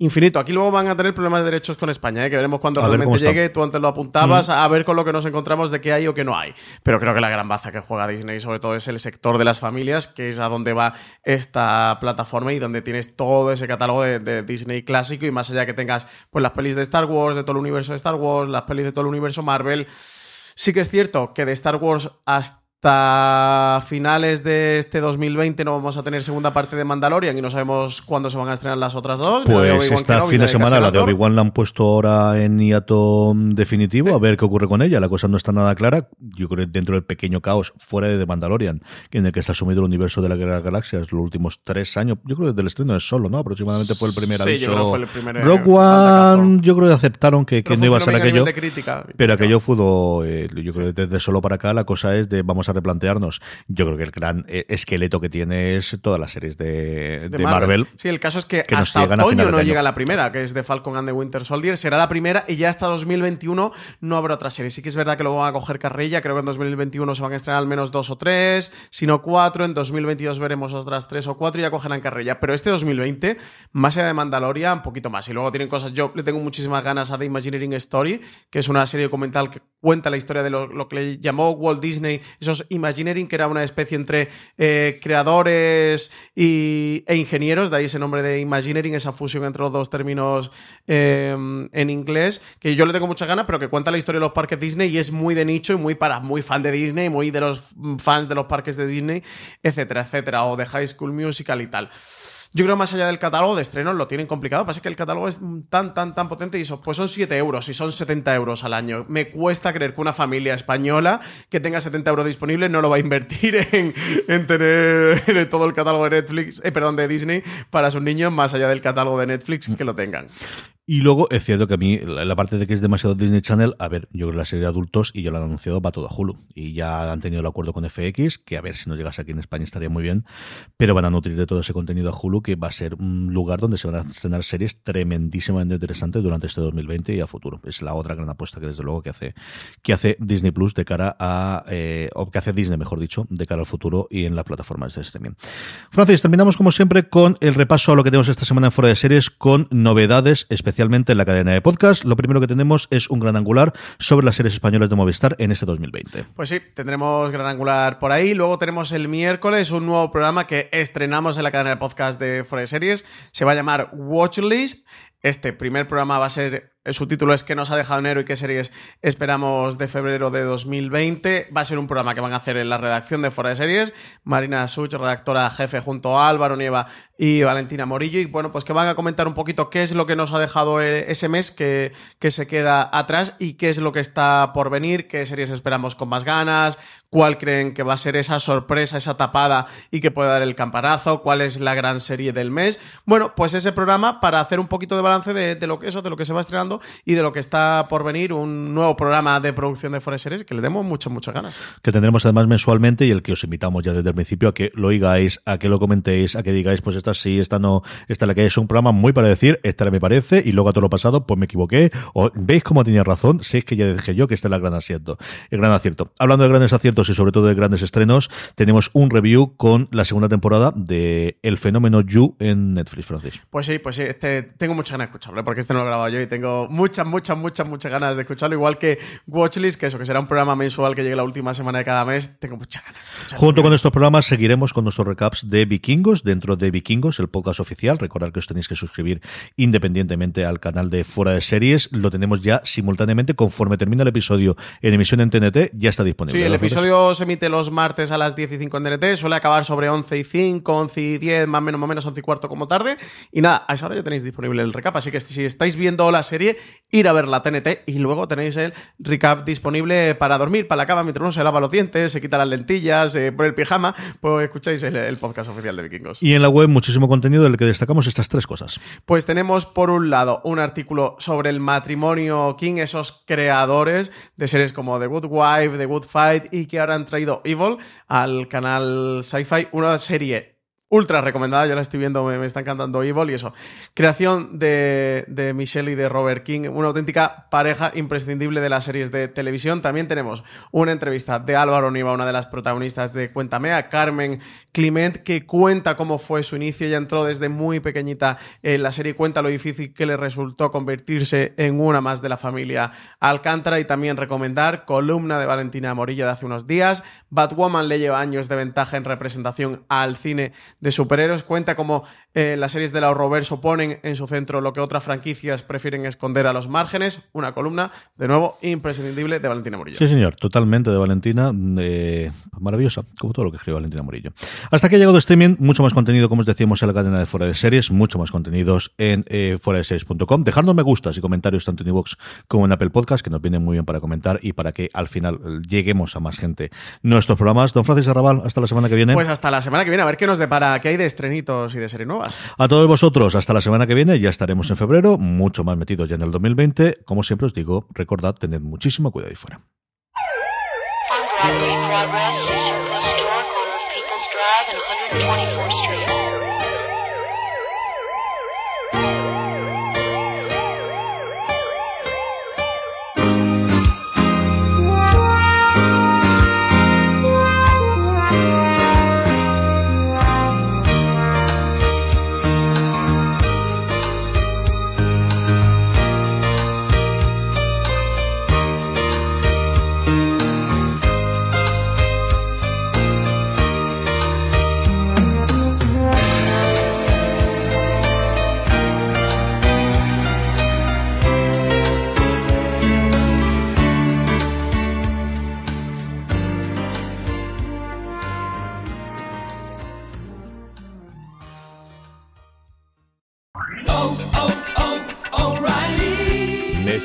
infinito. Aquí luego van a tener problemas de derechos con España, ¿eh? que veremos cuando A ver realmente está. llegue. Tú antes lo apuntabas, Mm. a ver con lo que nos encontramos de qué hay o qué no hay. Pero creo que la gran baza que juega Disney, sobre todo, es el sector de las familias, que es a donde va esta plataforma y donde tienes todo ese catálogo de, de Disney clásico. Y más allá que tengas pues las pelis de Star Wars, de todo el universo de Star Wars, las pelis de todo el universo Marvel. Sí que es cierto que de Star Wars hasta finales de este 2020 no vamos a tener segunda parte de Mandalorian y no sabemos cuándo se van a estrenar las otras dos. Pues esta fin de semana la de. Obi-Wan la han puesto ahora en hiato definitivo, a ver qué ocurre con ella. La cosa no está nada clara. Yo creo que dentro del pequeño caos fuera de The Mandalorian, en el que está sumido el universo de la Guerra de las Galaxias los últimos tres años. Yo creo que desde el estreno es solo, ¿no? Aproximadamente fue el primer Sí, yo aviso. creo que fue el primer, eh, Rogue One, yo creo que aceptaron que, no iba a ser aquello. crítica. Pero aquello fue, eh, yo creo que desde solo para acá la cosa es de vamos a replantearnos. Yo creo que el gran eh, esqueleto que tiene es todas las series de, de Marvel. Sí, el caso es que, que hasta a otoño no de llega la primera, que es The Falcon and the Winter Soldier. Será la primera y ya hasta 2021 no habrá otra serie. Sí que es verdad que luego van a coger carrilla. Creo que en 2021 se van a estrenar al menos dos o tres, si no cuatro. En 2022 veremos otras tres o cuatro y ya cogerán carrilla. Pero este 2020, más allá de Mandalorian, un poquito más. Y luego tienen cosas. Yo le tengo muchísimas ganas a The Imagineering Story, que es una serie documental que cuenta la historia de lo, lo que le llamó Walt Disney, esos Imagineering, que era una especie entre eh, creadores y, e ingenieros, de ahí ese nombre de Imagineering, esa fusión entre los dos términos eh, en inglés, que yo le tengo muchas ganas, pero que cuenta la historia de los parques Disney y es muy de nicho y muy para muy fan de Disney, muy de los mm, fans de los parques de Disney, etcétera, etcétera, o de High School Musical y tal. Yo creo más allá del catálogo de estrenos lo tienen complicado. Pasa que el catálogo es tan, tan, tan potente y eso, pues son 7 euros y son 70 euros al año. Me cuesta creer que una familia española que tenga 70 euros disponibles no lo va a invertir en, en tener todo el catálogo de Netflix, eh, perdón, de Disney para sus niños, más allá del catálogo de Netflix que lo tengan. Y luego es cierto que a mí, la, parte de que es demasiado Disney Channel, a ver, yo creo que la serie de adultos, y ya lo han anunciado, va todo a Hulu. Y ya han tenido el acuerdo con FX, que a ver si nos llegase aquí en España estaría muy bien, pero van a nutrir de todo ese contenido a Hulu, que va a ser un lugar donde se van a estrenar series tremendísimamente interesantes durante este 2020 y a futuro. Es la otra gran apuesta que desde luego que hace, que hace Disney Plus de cara a, eh, o que hace Disney, mejor dicho, de cara al futuro y en las plataformas de streaming. Francis, terminamos como siempre con el repaso a lo que tenemos esta semana en Fuera de Series con novedades, especialmente en la cadena de podcast. Lo primero que tenemos es un gran angular sobre las series españolas de Movistar en este 2020. Pues sí, tendremos Gran Angular por ahí. Luego tenemos el miércoles un nuevo programa que estrenamos en la cadena de podcast de Fuera Series. Se va a llamar Watchlist. Este primer programa va a ser, su título es ¿Qué nos ha dejado enero y qué series esperamos de febrero de 2020? Va a ser un programa que van a hacer en la redacción de Fuera de Series. Marina Such, redactora jefe, junto a Álvaro Nieva y Valentina Morillo. Y bueno, pues que van a comentar un poquito qué es lo que nos ha dejado eh, ese mes que, que se queda atrás y qué es lo que está por venir, qué series esperamos con más ganas, cuál creen que va a ser esa sorpresa, esa tapada y que puede dar el campanazo, cuál es la gran serie del mes. Bueno, pues ese programa para hacer un poquito de balance de, de lo que eso, de lo que se va estrenando y de lo que está por venir, un nuevo programa de producción de Forest Series que le demos muchas, muchas ganas. Que tendremos además mensualmente y el que os invitamos ya desde el principio a que lo oigáis, a que lo comentéis, a que digáis, pues esta sí, esta no, esta la que es un programa muy para decir, esta me parece, y luego a todo lo pasado, pues me equivoqué, o veis cómo tenía razón, si es que ya dije yo que este es el gran acierto. El gran acierto. Hablando de grandes aciertos y sobre todo de grandes estrenos, tenemos un review con la segunda temporada de El fenómeno You en Netflix, Francis. Pues sí, pues sí, este, tengo muchas ganas de escucharlo, porque este no lo he grabado yo y tengo muchas, muchas, muchas, muchas ganas de escucharlo, igual que Watchlist, que eso, que será un programa mensual que llegue la última semana de cada mes, tengo muchas ganas. muchas Junto con estos programas seguiremos con nuestros recaps de Vikingos dentro de Vikingos, el podcast oficial. Recordad que os tenéis que suscribir independientemente al canal de Fuera de Series. Lo tenemos ya simultáneamente conforme termina el episodio en emisión en TNT, ya está disponible. Sí, el episodio se emite los martes a las 10 y 5 en DNT, suele acabar sobre 11 y 5, 11 y 10, más o menos, más o menos 11 y cuarto como tarde. Y nada, a esa hora ya tenéis disponible el recap, así que si estáis viendo la serie, ir a ver la TNT y luego tenéis el recap disponible para dormir, para la cama, mientras uno se lava los dientes, se quita las lentillas, se pone el pijama, pues escucháis el, el podcast oficial de Vikingos. Y en la web muchísimo contenido del que destacamos estas tres cosas. Pues tenemos por un lado un artículo sobre el matrimonio King, esos creadores de series como The Good Wife, The Good Fight y que ahora han traído Evil al canal Sci-Fi, una serie ultra recomendada, yo la estoy viendo, me, me está encantando Evil y eso. Creación de, de, Michelle y de Robert King, una auténtica pareja imprescindible de las series de televisión. También tenemos una entrevista de Álvaro Niva, una de las protagonistas de Cuéntame, a Carmen Clement, que cuenta cómo fue su inicio. Ella entró desde muy pequeñita en la serie, cuenta lo difícil que le resultó convertirse en una más de la familia Alcántara y también recomendar columna de Valentina Morillo de hace unos días. Batwoman le lleva años de ventaja en representación al cine de superhéroes. Cuenta cómo eh, las series del ahorroverso ponen en su centro lo que otras franquicias prefieren esconder a los márgenes. Una columna, de nuevo, imprescindible de Valentina Murillo. Sí, señor, totalmente de Valentina. maravillosa, como todo lo que escribe Valentina Murillo. Hasta que ha llegado streaming, mucho más contenido, como os decíamos, en la cadena de Fuera de Series, mucho más contenidos en eh, fuera de series.com. Dejadnos me gustas y comentarios tanto en iVoox como en Apple Podcast, que nos vienen muy bien para comentar y para que al final lleguemos a más gente nuestros programas. Don Francis Arrabal, hasta la semana que viene. Pues hasta la semana que viene, a ver qué nos depara, qué hay de estrenitos y de series nuevas. A todos vosotros, hasta la semana que viene, ya estaremos en febrero, mucho más metidos ya en el 2020. Como siempre os digo, recordad, tened muchísimo cuidado ahí fuera.